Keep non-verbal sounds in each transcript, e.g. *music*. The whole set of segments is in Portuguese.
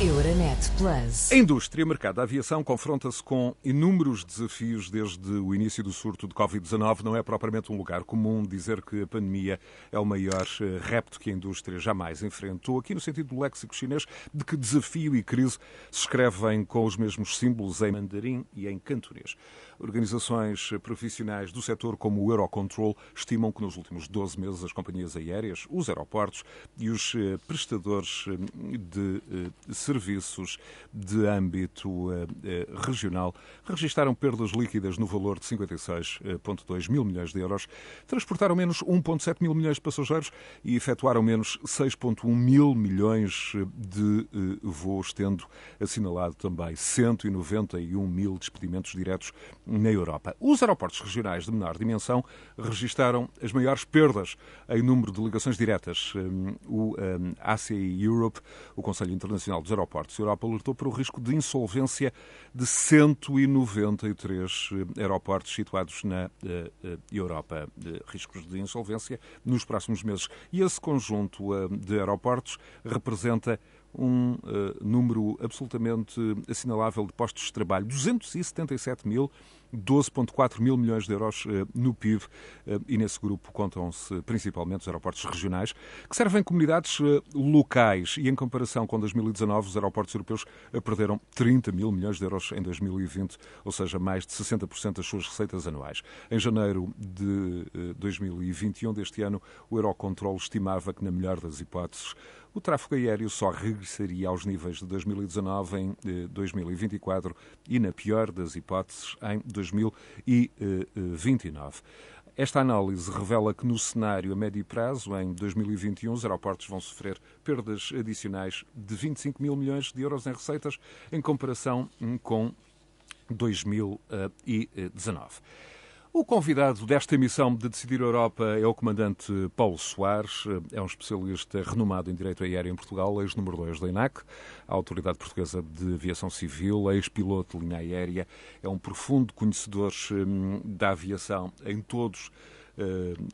Euronet Plus. A indústria mercado da aviação confronta-se com inúmeros desafios desde o início do surto de Covid-19. Não é propriamente um lugar comum dizer que a pandemia é o maior eh, repto que a indústria jamais enfrentou. Aqui no sentido do léxico chinês, de que desafio e crise se escrevem com os mesmos símbolos em mandarim e em cantonês. Organizações profissionais do setor, como o Eurocontrol, estimam que nos últimos 12 meses as companhias aéreas, os aeroportos e os eh, prestadores eh, de serviços de âmbito regional registaram perdas líquidas no valor de 56,2 mil milhões de euros, transportaram menos 1,7 mil milhões de passageiros e efetuaram menos 6,1 mil milhões de voos, tendo assinalado também 191 mil despedimentos diretos na Europa. Os aeroportos regionais de menor dimensão registaram as maiores perdas em número de ligações diretas. O ACI Europe, o Conselho Internacional dos Aeroportos Europa, alertou para o risco de insolvência de 193 aeroportos situados na Europa. Riscos de insolvência nos próximos meses. E esse conjunto de aeroportos representa um uh, número absolutamente assinalável de postos de trabalho. 277 mil 12,4 mil milhões de euros eh, no PIB eh, e nesse grupo contam-se principalmente os aeroportos regionais, que servem comunidades locais e em comparação com 2019 os aeroportos europeus perderam 30 mil milhões de euros em 2020, ou seja, mais de 60% das suas receitas anuais. Em janeiro de 2021 deste ano, o Eurocontrol estimava que, na melhor das hipóteses, o tráfego aéreo só regressaria aos níveis de 2019 em 2024 e, na pior das hipóteses, em 2029. Esta análise revela que no cenário a médio prazo, em 2021, os aeroportos vão sofrer perdas adicionais de 25 mil milhões de euros em receitas, em comparação com 2019. O convidado desta emissão de Decidir Europa é o comandante Paulo Soares, é um especialista renomado em Direito Aéreo em Portugal, ex-número 2 da INAC, a Autoridade Portuguesa de Aviação Civil, ex-piloto de linha aérea, é um profundo conhecedor hum, da aviação em todos uh,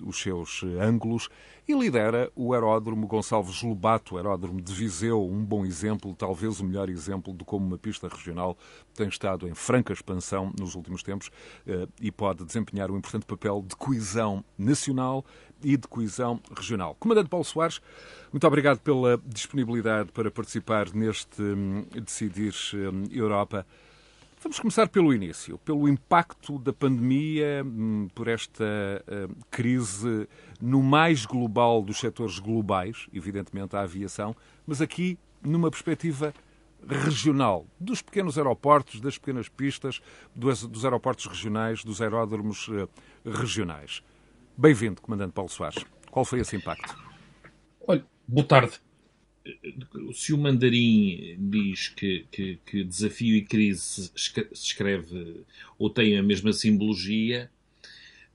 os seus ângulos e lidera o aeródromo Gonçalves Lobato, aeródromo de Viseu, um bom exemplo, talvez o melhor exemplo de como uma pista regional tem estado em franca expansão nos últimos tempos uh, e pode desempenhar um importante papel de coesão nacional e de coesão regional. Comandante Paulo Soares, muito obrigado pela disponibilidade para participar neste um, Decidir um, Europa. Vamos começar pelo início, pelo impacto da pandemia, hum, por esta uh, crise no mais global dos setores globais, evidentemente a aviação, mas aqui numa perspectiva regional, dos pequenos aeroportos, das pequenas pistas, dos, aeroportos regionais, dos aeródromos uh, regionais. Bem-vindo, Comandante Paulo Soares. Qual foi esse impacto? Olha, boa tarde se o mandarim diz que, que, que, desafio e crise se escreve ou tem a mesma simbologia,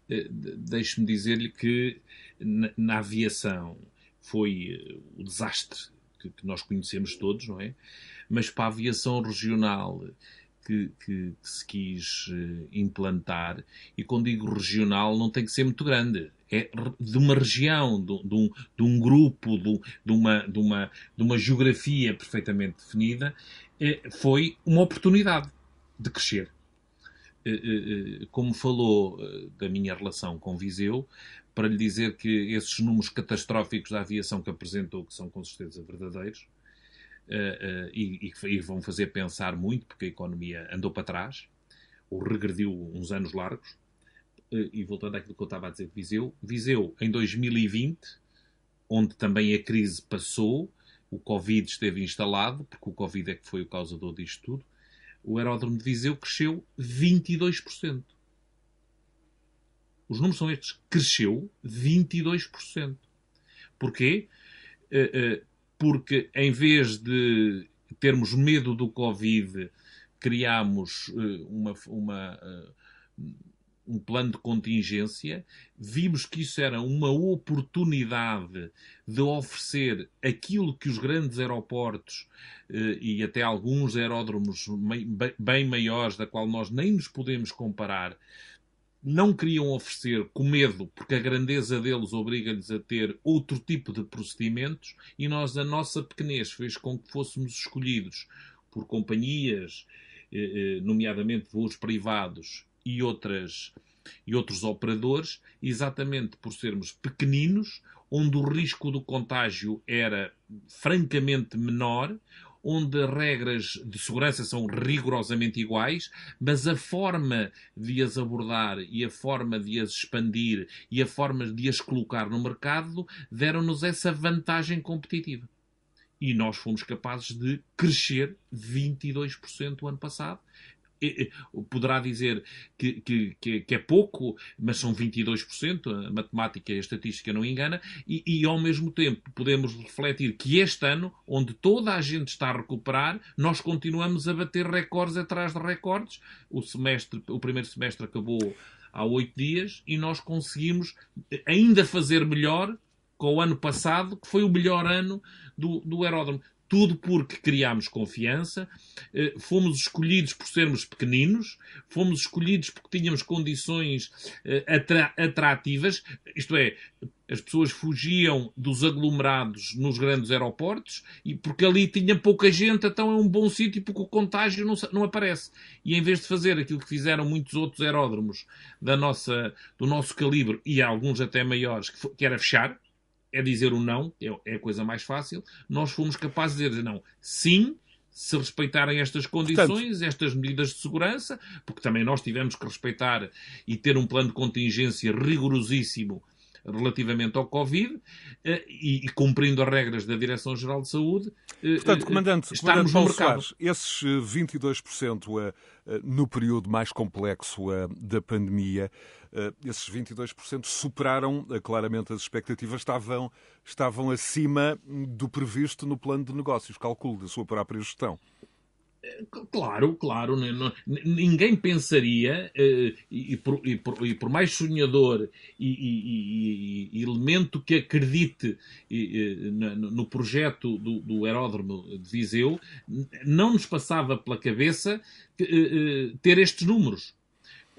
eh, deixe-me dizer-lhe que na, na, aviação foi eh, o desastre que, que, nós conhecemos todos, não é? Mas para a aviação regional que, que, se quis eh, implantar, e quando digo regional, não tem que ser muito grande é de uma região, de, de, um, de um, grupo, de, de, uma, de, uma, de uma geografia perfeitamente definida, é, foi uma oportunidade de crescer. É, como falou da minha relação com Viseu, para lhe dizer que esses números catastróficos da aviação que apresentou, que são com certeza verdadeiros, e, e vão fazer pensar muito, porque a economia andou para trás, ou regrediu uns anos largos, eh, e voltando àquilo que eu estava a dizer de Viseu, Viseu em 2020, onde também a crise passou, o Covid esteve instalado, porque o Covid é que foi o causador disto tudo, o aeródromo de Viseu cresceu 22%. Os números são estes. Cresceu 22%. Porquê? Porque em vez de termos medo do Covid, criámos uma, uma um plano de contingência, vimos que isso era uma oportunidade de oferecer aquilo que os grandes aeroportos eh, e até alguns aeródromos bem maiores, da qual nós nem nos podemos comparar, não queriam oferecer com medo, porque a grandeza deles obriga-lhes a ter outro tipo de procedimentos, e nós, a nossa pequenez, fez com que fôssemos escolhidos por companhias, eh, eh, nomeadamente voos privados e, outras, e outros operadores, exatamente por sermos pequeninos, onde o risco do contágio era francamente menor, onde as regras de segurança são rigorosamente iguais, mas a forma de as abordar e a forma de as expandir e a forma de as colocar no mercado deram-nos essa vantagem competitiva. E nós fomos capazes de crescer 22% o ano passado poderá dizer que, que, que, é pouco, mas são 22%, a matemática e a estatística não engana, e, e, ao mesmo tempo podemos refletir que este ano, onde toda a gente está a recuperar, nós continuamos a bater recordes atrás de recordes. O, semestre, o primeiro semestre acabou há oito dias e nós conseguimos ainda fazer melhor com o ano passado, que foi o melhor ano do, do aeródromo. Tudo porque criámos confiança, eh, fomos escolhidos por sermos pequeninos, fomos escolhidos porque tínhamos condições eh, atrativas, isto é, as pessoas fugiam dos aglomerados nos grandes aeroportos e porque ali tinha pouca gente, então é um bom sítio porque o contágio não, não aparece. E em vez de fazer aquilo que fizeram muitos outros aeródromos da nossa, do nosso calibre e alguns até maiores, que, que era fechar, é dizer o não, é, é a coisa mais fácil, nós fomos capazes de dizer não. Sim, se respeitarem estas condições, Portanto, estas medidas de segurança, porque também nós tivemos que respeitar e ter um plano de contingência rigorosíssimo relativamente ao Covid eh, e, e cumprindo as regras da Direção-Geral de Saúde. Eh, Portanto, eh, Comandante, Comandante Paulo Soares, esses 22% no período mais complexo da pandemia, esses 22% superaram claramente as expectativas, estavam, estavam acima do previsto no plano de negócios, calculo da sua própria gestão. Claro, claro. Ninguém pensaria, eh, e por, e por, e por mais sonhador e, e, elemento que acredite no projeto do, do aeródromo de Viseu, não nos passava pela cabeça eh, eh, ter estes números.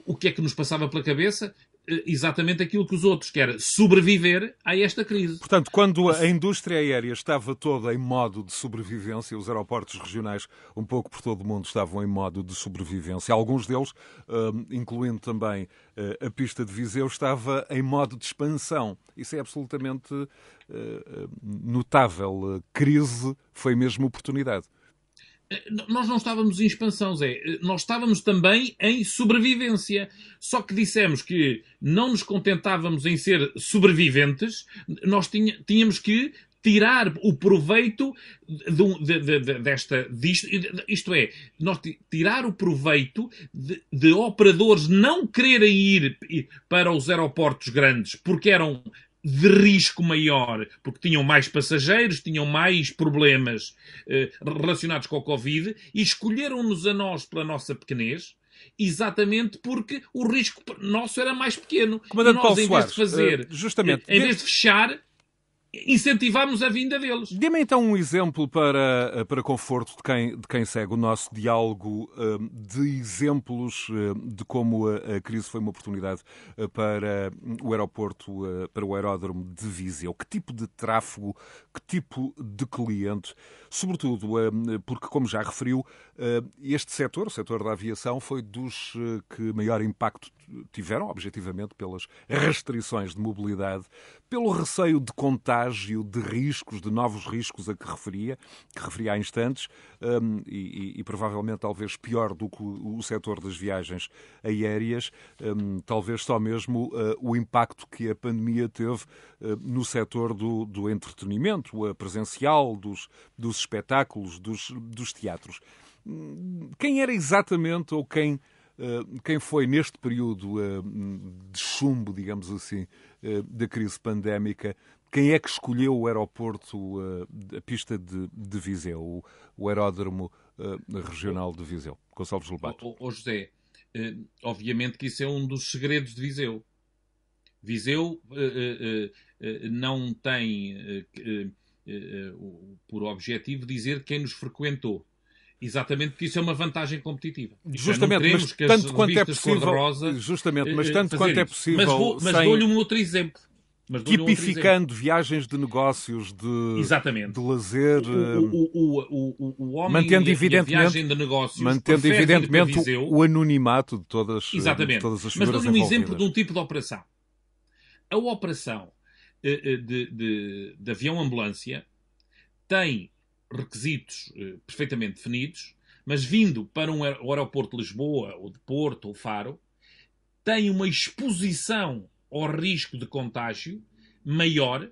O que é que nos passava pela cabeça? Exatamente aquilo que os outros, que era sobreviver a esta crise. Portanto, quando a indústria aérea estava toda em modo de sobrevivência, os aeroportos regionais, um pouco por todo o mundo, estavam em modo de sobrevivência. Alguns deles, hum, incluindo também eh, a pista de Viseu, estava em modo de expansão. Isso é absolutamente eh, notável. Crise foi mesmo oportunidade. Eh, nós não estávamos em expansão, Zé. Eh, nós estávamos também em sobrevivência. Só que dissemos que não nos contentávamos em ser sobreviventes, nós tínhamos que tirar o proveito de, de, de, desta. Disto, isto é, nós tirar o proveito de, operadores não quererem ir para os aeroportos grandes porque eram de risco maior, porque tinham mais passageiros, tinham mais problemas eh, relacionados com a Covid e escolheram-nos a nós pela nossa pequenez, exatamente porque o risco nosso era mais pequeno. Comandante e nós, Paulo em vez de fazer, uh, justamente, em vez de fechar, incentivarmos a vinda deles. Dê-me então um exemplo para, para conforto de quem, de quem segue o nosso diálogo hum, de exemplos hum, de como a, crise foi uma oportunidade hum, para o aeroporto, para o aeródromo de Viseu. Que tipo de tráfego, que tipo de cliente? Sobretudo porque, como já referiu, este setor, o setor da aviação, foi dos que maior impacto tiveram, objetivamente, pelas restrições de mobilidade, pelo receio de contágio, de riscos, de novos riscos a que referia, que referia há instantes, um, e, e, provavelmente talvez pior do que o, o setor das viagens aéreas, um, talvez só mesmo uh, o impacto que a pandemia teve uh, no setor do, do entretenimento, presencial, dos, dos espetáculos, dos, dos teatros. Hum, quem era exatamente ou quem quem foi neste período eh, de chumbo, digamos assim, eh, da crise pandémica, quem é que escolheu o aeroporto, a pista de, de Viseu, o, aeródromo regional de Viseu? Gonçalves Lobato. Ô, José, obviamente que isso é um dos segredos de Viseu. Viseu não tem por objetivo dizer quem nos frequentou Exatamente, porque isso é uma vantagem competitiva. Justamente, mas tanto quanto é possível, justamente, mas tanto quanto é possível, mas, vou, mas dou-lhe um outro exemplo. Tipificando viagens de negócios, de, Exatamente. de lazer, o, o, o, o, homem mantendo e evidentemente, a viagem de negócios mantendo evidentemente o anonimato de todas, Exatamente. De todas as figuras Mas dou-lhe um exemplo de um tipo de operação. A operação eh, eh, de, de, de avião-ambulância tem requisitos eh, perfeitamente definidos, mas vindo para um aeroporto de Lisboa, ou de Porto, ou Faro, tem uma exposição ao risco de contágio maior,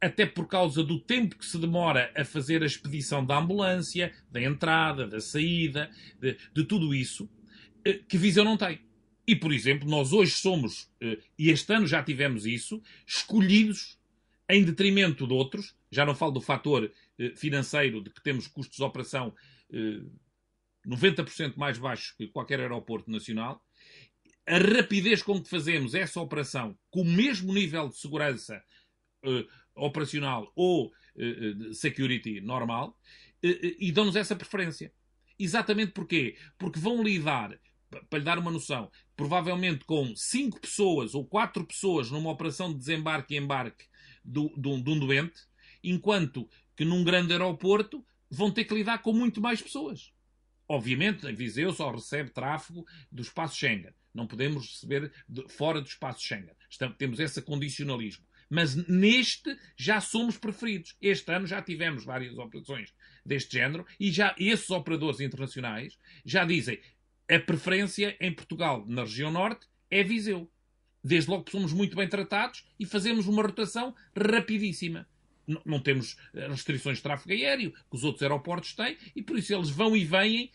até por causa do tempo que se demora a fazer a expedição da ambulância, da entrada, da saída, de, de tudo isso, eh, que Viseu não tem. E, por exemplo, nós hoje somos, eh, e este ano já tivemos isso, escolhidos em detrimento de outros, já não falo do fator financeiro, de que temos custos de operação 90% mais baixos que qualquer aeroporto nacional, a rapidez com que fazemos essa operação com o mesmo nível de segurança uh, operacional ou security normal e dão-nos essa preferência. Exatamente porquê? Porque vão lidar, para lhe dar uma noção, provavelmente com 5 pessoas ou 4 pessoas numa operação de desembarque e embarque de um doente, enquanto que num grande aeroporto vão ter que lidar com muito mais pessoas. Obviamente, a Viseu só recebe tráfego do espaço Schengen. Não podemos receber de, fora do espaço Schengen. Estamos, temos esse condicionalismo. Mas neste já somos preferidos. Este ano já tivemos várias operações deste género e já esses operadores internacionais já dizem a preferência em Portugal, na região norte, é Viseu. Desde logo que somos muito bem tratados e fazemos uma rotação rapidíssima. Não, temos eh, restrições de tráfego aéreo que os outros aeroportos têm e por isso eles vão e vêm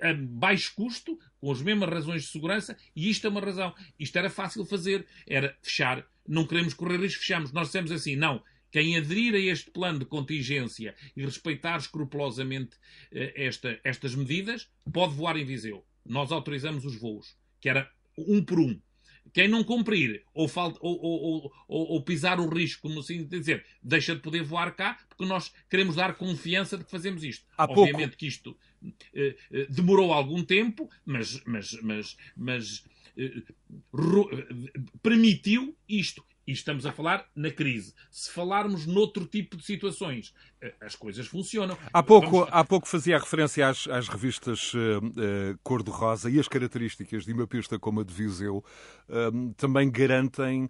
a baixo custo, com as mesmas razões de segurança, e isto é uma razão. Isto era fácil fazer, era fechar. Não queremos correr risco, fechamos. Nós dissemos assim, não. Quem aderir a este plano de contingência e respeitar escrupulosamente esta, estas medidas, pode voar em Viseu. Nós autorizamos os voos, que era um por um. Quem não cumprir ou, falta, ou, ou, ou, pisar o risco, como assim dizer, deixa de poder voar cá, porque nós queremos dar confiança de que fazemos isto. Há Obviamente pouco... que isto eh, eh, demorou algum tempo, mas, mas, mas, mas eh, permitiu isto. E estamos a falar na crise. Se falarmos noutro tipo de situações, as coisas funcionam. Há pouco, Vamos... há pouco fazia referência às, às revistas uh, uh, cor-de-rosa e as características de uma pista como a de Viseu uh, também garantem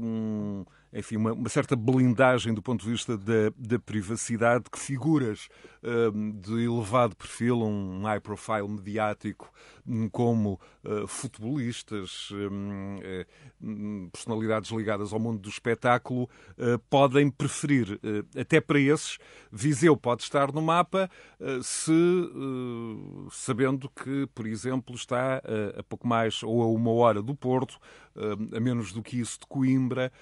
um enfim, uma, uma, certa blindagem do ponto de vista da, da privacidade que figuras um, de elevado perfil, um high profile mediático, hum, como futebolistas, um, uh, personalidades ligadas ao mundo do espetáculo, podem preferir. até para esses, Viseu pode estar no mapa se sabendo que, por exemplo, está a pouco mais ou a uma hora do Porto, a menos do que isso de Coimbra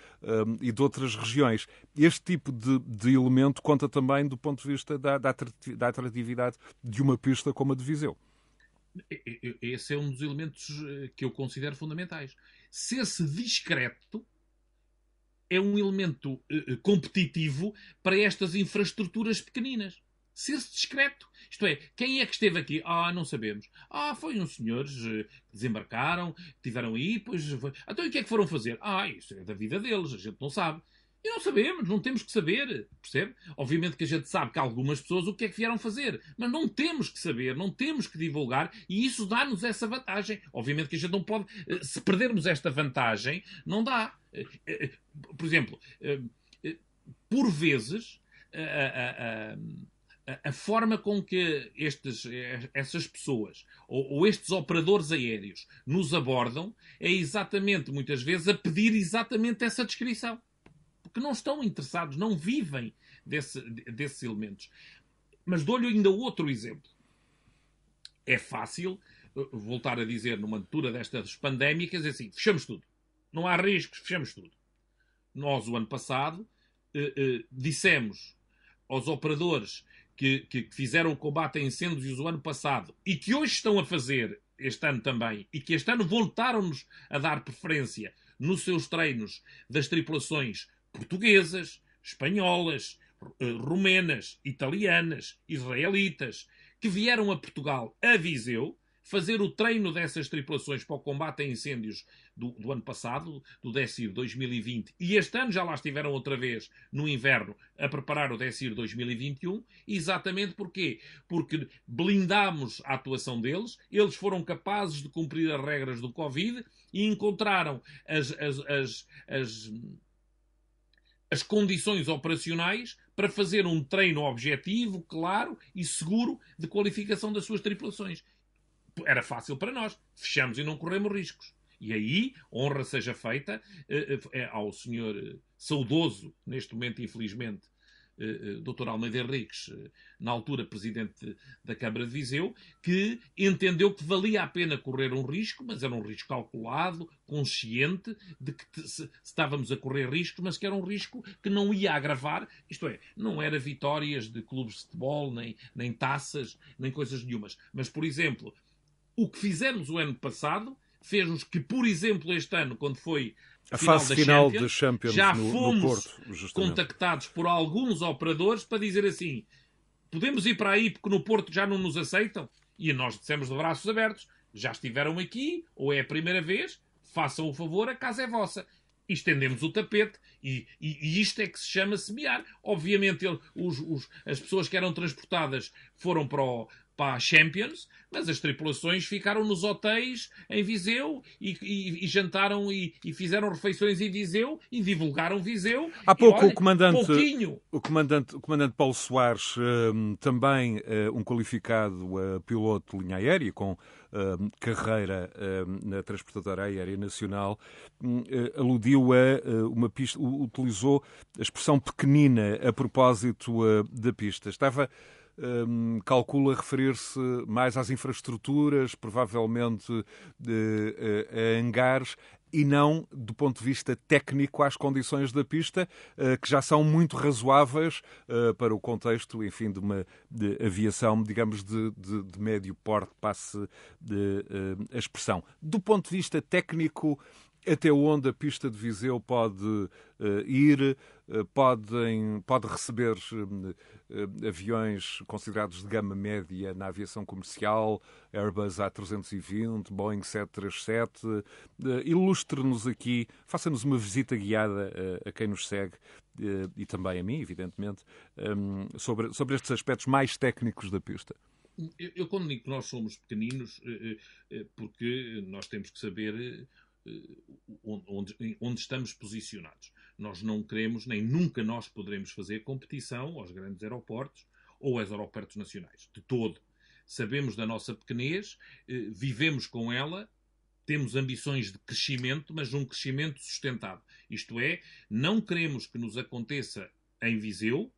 e de outras regiões. Este tipo de, de elemento conta também do ponto de vista da, da atratividade de uma pista como a de Viseu. Esse é um dos elementos eh, que eu considero fundamentais. Ser-se discreto é um elemento eh, eh, competitivo para estas infraestruturas pequeninas. Ser-se discreto. Isto é, quem é que esteve aqui? Ah, não sabemos. Ah, foi uns senhores que desembarcaram, tiveram aí, pois. Foi... Então, o que é que foram fazer? Ah, isso é da vida deles, a gente não sabe. E não sabemos, não temos que saber, percebe? Obviamente que a gente sabe que algumas pessoas o que é que vieram fazer, mas não temos que saber, não temos que divulgar e isso dá-nos essa vantagem. Obviamente que a gente não pode, eh, se perdermos esta vantagem, não dá. Eh, eh, por exemplo, por vezes, a, a, a, forma com que estes, essas pessoas ou, ou, estes operadores aéreos nos abordam é exatamente, muitas vezes, a pedir exatamente essa descrição porque não estão interessados, não vivem desse, desses elementos. Mas dou-lhe ainda outro exemplo. É fácil uh, voltar a dizer numa altura destas pandémicas assim, fechamos tudo. Não há riscos, fechamos tudo. Nós, o ano passado, eh, eh, dissemos aos operadores que, que, que, fizeram o combate a incêndios o ano passado e que hoje estão a fazer este ano também e que este ano voltaram-nos a dar preferência nos seus treinos das tripulações portuguesas, espanholas, eh, rumenas, italianas, israelitas, que vieram a Portugal, a Viseu, fazer o treino dessas tripulações para o combate a incêndios do, do ano passado, do DECIR 2020, e este ano já lá estiveram outra vez no inverno a preparar o DECIR 2021, exatamente porquê? Porque blindámos a atuação deles, eles foram capazes de cumprir as regras do Covid e encontraram as, as, as, as as condições operacionais para fazer um treino objetivo, claro e seguro de qualificação das suas tripulações era fácil para nós. Fechamos e não corremos riscos. E aí, honra seja feita uh, ao senhor uh, saudoso, neste momento, infelizmente, Dr. Almeida Henriques, na altura presidente da Câmara de Viseu, que entendeu que valia a pena correr um risco, mas era um risco calculado, consciente de que estávamos a correr riscos, mas que era um risco que não ia agravar, isto é, não era vitórias de clubes de futebol, nem, nem taças, nem coisas nenhumas. Mas, por exemplo, o que fizemos o ano passado fez-nos que, por exemplo, este ano, quando foi a fase final da Champions, já no, fomos no Porto, contactados por alguns operadores para dizer assim: podemos ir para aí porque no Porto já não nos aceitam? E nós dissemos de braços abertos: já estiveram aqui, ou é a primeira vez, façam o favor, a casa é vossa. E estendemos o tapete e, e, e, isto é que se chama semear. Obviamente, ele, os, os, as pessoas que eram transportadas foram para o, para a Champions, mas as tripulações ficaram nos hotéis em Viseu e, e, e jantaram e, e, fizeram refeições em Viseu e divulgaram Viseu. Há pouco olha, o comandante, pouquinho. o comandante, o comandante Paulo Soares, um, também uh, um qualificado uh, piloto de linha aérea com uh, carreira na transportadora aérea nacional, hum, aludiu a uma pista, utilizou a expressão pequenina a propósito da pista. Estava um, calcula referir-se mais às infraestruturas, provavelmente de, uh, a hangares, e não do ponto de vista técnico às condições da pista, uh, que já são muito razoáveis uh, para o contexto, enfim, de uma de aviação, digamos, de, de, de médio porte, passe a expressão. Do ponto de vista técnico, até onde a pista de Viseu pode uh, ir, uh, podem, pode receber uh, aviões considerados de gama média na aviação comercial, Airbus A320, Boeing 737. Ilustre-nos aqui, faça-nos uma visita guiada a quem nos segue e também a mim, evidentemente, um, sobre, sobre estes aspectos mais técnicos da pista. Eu, eu, quando digo que nós somos pequeninos, porque nós temos que saber onde, onde, estamos posicionados. Nós não queremos, nem nunca nós poderemos fazer competição aos grandes aeroportos ou aos aeroportos nacionais, de todo. Sabemos da nossa pequenez, eh, vivemos com ela, temos ambições de crescimento, mas um crescimento sustentado. Isto é, não queremos que nos aconteça em Viseu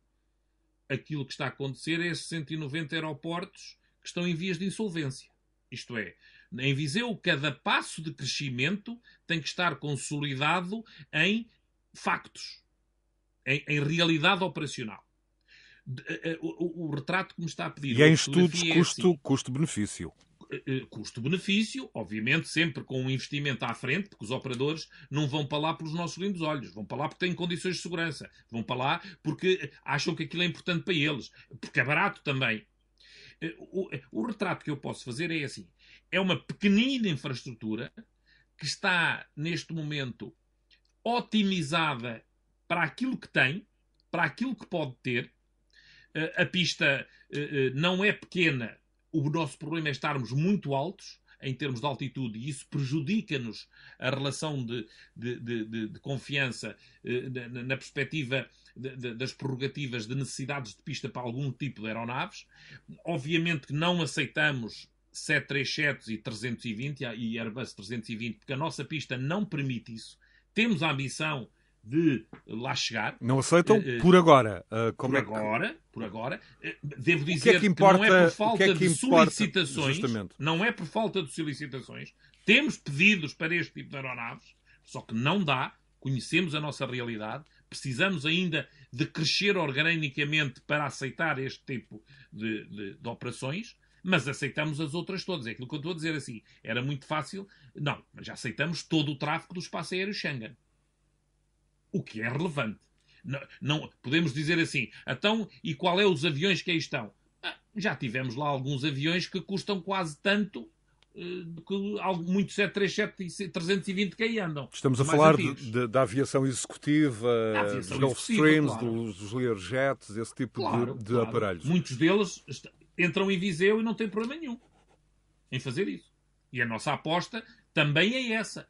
aquilo que está a acontecer a esses 190 aeroportos que estão em vias de insolvência. Isto é, em Viseu, cada passo de crescimento tem que estar consolidado em factos, em, em realidade operacional. Eh, eh, o, o, o, retrato que me está a pedir. E em estudos é custo, assim, custo-benefício. Eh, custo-benefício, obviamente, sempre com um investimento à frente, porque os operadores não vão para lá pelos nossos lindos olhos, vão para lá porque têm condições de segurança, vão para lá porque acham que aquilo é importante para eles, porque é barato também. O, o retrato que eu posso fazer é assim: é uma pequenina infraestrutura que está, neste momento, otimizada para aquilo que tem, para aquilo que pode ter. Eh, a pista eh, eh, não é pequena, o nosso problema é estarmos muito altos em termos de altitude e isso prejudica-nos a relação de, de, de, de confiança na, na perspectiva das prerrogativas de necessidades de pista para algum tipo de aeronaves. Obviamente que não aceitamos 737 e 320 e Airbus 320, porque a nossa pista não permite isso. Temos a ambição de lá chegar. Não aceitam uh, por agora. Uh, por é que... agora, por agora. devo dizer que, é que, importa, que, não é por falta é de solicitações. Justamente. Não é por falta de solicitações. Temos pedidos para este tipo de aeronaves, só que não dá. Conhecemos a nossa realidade. Precisamos ainda de crescer organicamente para aceitar este tipo de, de, de operações mas aceitamos as outras todas. É aquilo que eu estou a dizer assim. Era muito fácil. Não, mas já aceitamos todo o tráfego do espaço aéreo Schengen. O que é relevante. Não, não podemos dizer assim. Então, e qual é os aviões que aí estão? Ah, já tivemos lá alguns aviões que custam quase tanto que muitos 737 e 320 que aí andam. Estamos a falar de, de, da aviação executiva, aviação dos Gulfstreams, claro. dos, dos Learjets, esse tipo claro, de, de claro. aparelhos. Muitos deles entram em Viseu e não tem problema nenhum em fazer isso. E a nossa aposta também é essa.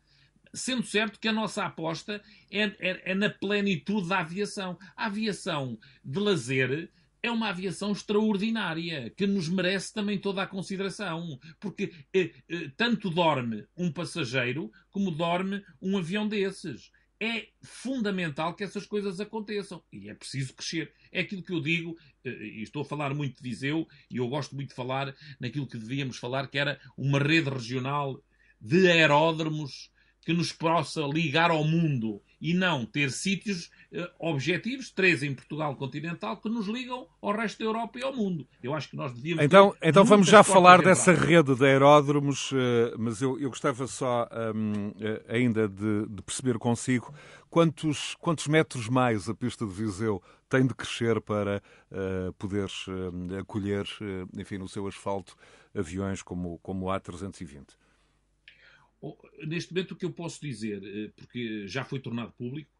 Sendo certo que a nossa aposta é, é, é na plenitude da aviação. A aviação de lazer é uma aviação extraordinária, que nos merece também toda a consideração. Porque eh, eh, tanto dorme um passageiro como dorme um avião desses. É fundamental que essas coisas aconteçam. E é preciso crescer. É aquilo que eu digo, eh, e estou a falar muito de Viseu, e eu gosto muito de falar naquilo que devíamos falar, que era uma rede regional de aeródromos que nos possa ligar ao mundo e não ter sítios uh, objetivos, três em Portugal continental, que nos ligam ao resto da Europa e ao mundo. Eu acho que nós devíamos. Então, então vamos já falar dessa rede de aeródromos, uh, mas eu, eu gostava só um, uh, eh, ainda de, de, perceber consigo quantos, quantos metros mais a pista de Viseu tem de crescer para poder acolher, enfim, no seu asfalto, aviões como, como o A320 neste momento o que eu posso dizer, eh, porque já foi tornado público,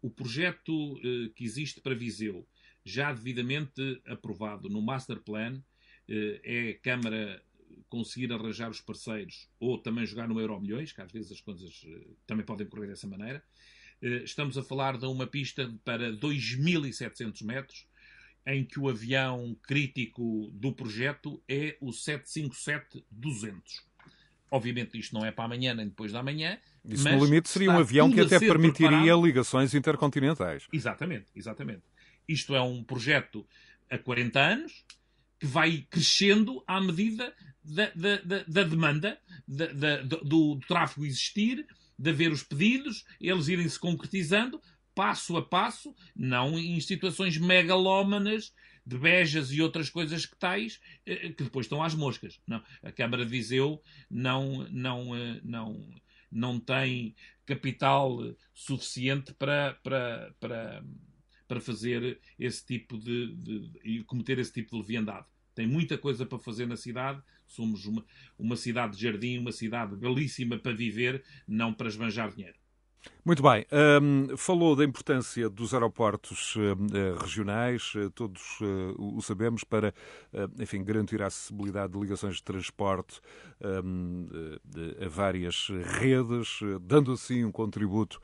o projeto eh, que existe para Viseu, já devidamente aprovado no Master Plan, eh, é a Câmara conseguir arranjar os parceiros ou também jogar no Euro Milhões, que às vezes as coisas também podem correr dessa maneira. Estamos a falar de uma pista para 2.700 metros, em que o avião crítico do projeto é o 757-200. Obviamente isto não é para amanhã nem depois da manhã. Isso no limite seria um avião que até permitiria preparado. ligações intercontinentais. Exatamente, exatamente. Isto é um projeto a 40 anos que vai crescendo à medida da, da, da, da demanda, do, do tráfego existir, de haver os pedidos, eles irem se concretizando passo a passo, não em situações megalómanas de bejas e outras coisas que tais, eh, que depois estão às moscas. Não, a Câmara de Viseu não, não, eh, não, não tem capital suficiente para, para, para, para fazer esse tipo de, de, e cometer esse tipo de leviandade. Tem muita coisa para fazer na cidade. Somos uma, uma cidade de jardim, uma cidade belíssima para viver, não para esbanjar dinheiro. Muito bem. Um, falou da importância dos aeroportos uh, regionais, uh, todos uh, o sabemos, para enfim, garantir a acessibilidade de ligações de transporte um, a várias redes, dando assim um contributo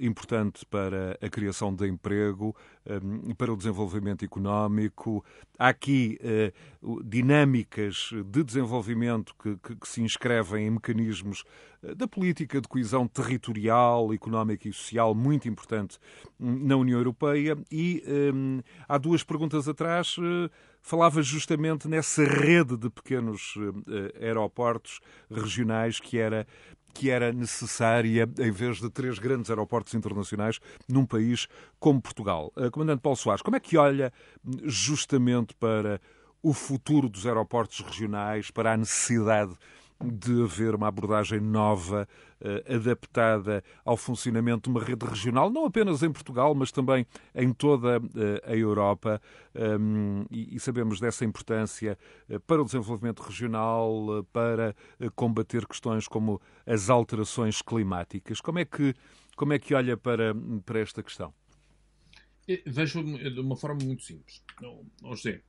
importante para a criação de emprego, para o desenvolvimento económico. Há aqui dinâmicas de desenvolvimento que, que, que se inscrevem em mecanismos da política de coesão territorial, económica e social muito importante na União Europeia. E hum, há duas perguntas atrás uh, falava justamente nessa rede de pequenos aeroportos regionais que era que era necessária em vez de três grandes aeroportos internacionais num país como Portugal. Uh, Comandante Paulo Soares, como é que olha justamente para o futuro dos aeroportos regionais, para a necessidade de haver uma abordagem nova, uh, adaptada ao funcionamento de uma rede regional, não apenas em Portugal, mas também em toda uh, a Europa. Um, e, sabemos dessa importância uh, para o desenvolvimento regional, para combater questões como as alterações climáticas. Como é que, como é que olha para, para esta questão? Vejo de uma forma muito simples. José,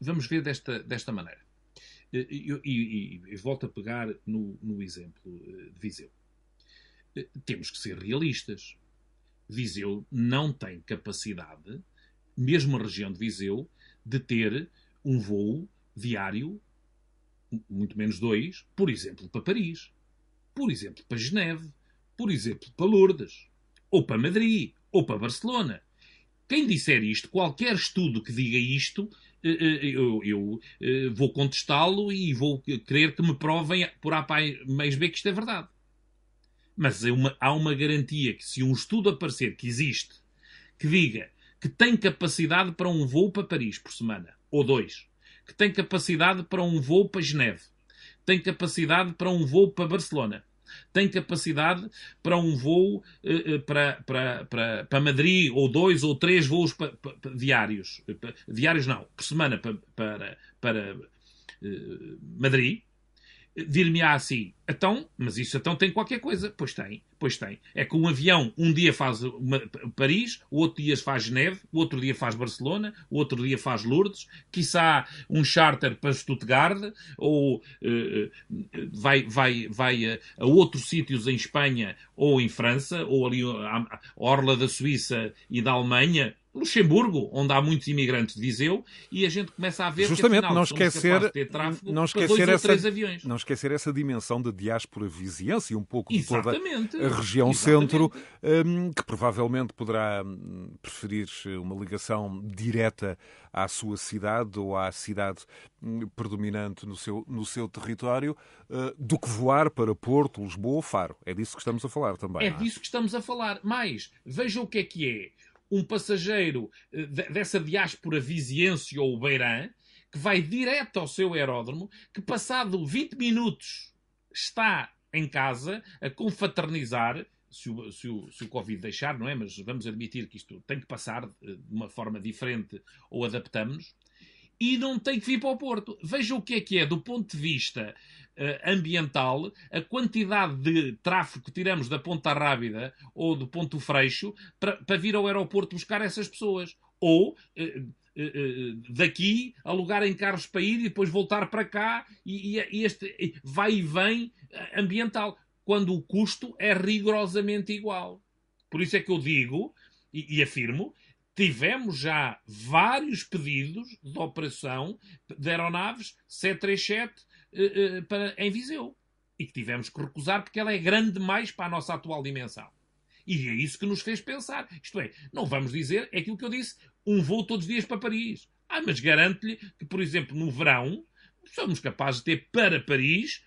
vamos ver desta, desta maneira. E, e, e, volto a pegar no, no exemplo eh, de Viseu. Eh, temos que ser realistas. Viseu não tem capacidade, mesmo a região de Viseu, de ter um voo diário, muito menos dois, por exemplo, para Paris, por exemplo, para Geneve, por exemplo, para Lourdes, ou para Madrid, ou para Barcelona. Quem disser isto, qualquer estudo que diga isto, eh, eh, eu, eu eh, vou contestá-lo e vou querer que me provem por A mais B que isto é verdade. Mas é uma, há uma garantia que se um estudo aparecer que existe, que diga que tem capacidade para um voo para Paris por semana, ou dois, que tem capacidade para um voo para Geneve, tem capacidade para um voo para Barcelona, tem capacidade para um voo uh, para, para, para, para Madrid, ou dois ou três voos pa, pa, pa, diários. diários não, por semana para, para, para Madrid dir-me-á assim, então, mas isso então tem qualquer coisa. Pois tem, pois tem. É que um avião um dia faz uma, Paris, o outro dia faz Geneve, o outro dia faz Barcelona, o outro dia faz Lourdes, quiçá um charter para Stuttgart, ou uh, vai, vai, vai a, a outros sítios em Espanha ou em França, ou ali a, a Orla da Suíça e da Alemanha, Luxemburgo, onde há muitos imigrantes de Viseu, e a gente começa a ver Justamente, que afinal, não esquecer, não esquecer essa, aviões. Não esquecer essa dimensão de diáspora vizinhança e um pouco de Exatamente. toda a região Exatamente. centro, um, que provavelmente poderá hum, preferir uma ligação direta à sua cidade ou à cidade hum, predominante no seu, no seu território, uh, do que voar para Porto, Lisboa ou Faro. É disso que estamos a falar também. É é? disso que estamos a falar. Mais, veja o que é que é um passageiro eh, dessa diáspora viziense ou beirã, que vai direto ao seu aeródromo, que passado 20 minutos está em casa a confraternizar, se o, se, o, se o Covid deixar, não é? Mas vamos admitir que isto tem que passar eh, de uma forma diferente ou adaptamos, e não tem que vir para o Porto. Veja o que é que é, do ponto de vista ambiental, a quantidade de tráfego que tiramos da Ponta Rábida ou do Ponto Freixo para, vir ao aeroporto buscar essas pessoas. Ou uh, uh, daqui alugarem carros para ir e depois voltar para cá e, e este vai e vem ambiental, quando o custo é rigorosamente igual. Por isso é que eu digo e, e afirmo tivemos já vários pedidos de operação de aeronaves 737 uh, uh, para, em Viseu. E que tivemos que recusar porque ela é grande demais para a nossa atual dimensão. E é isso que nos fez pensar. Isto é, não vamos dizer, é aquilo que eu disse, um voo todos os dias para Paris. Ah, mas garanto-lhe que, por exemplo, no verão, somos capazes de ter para Paris,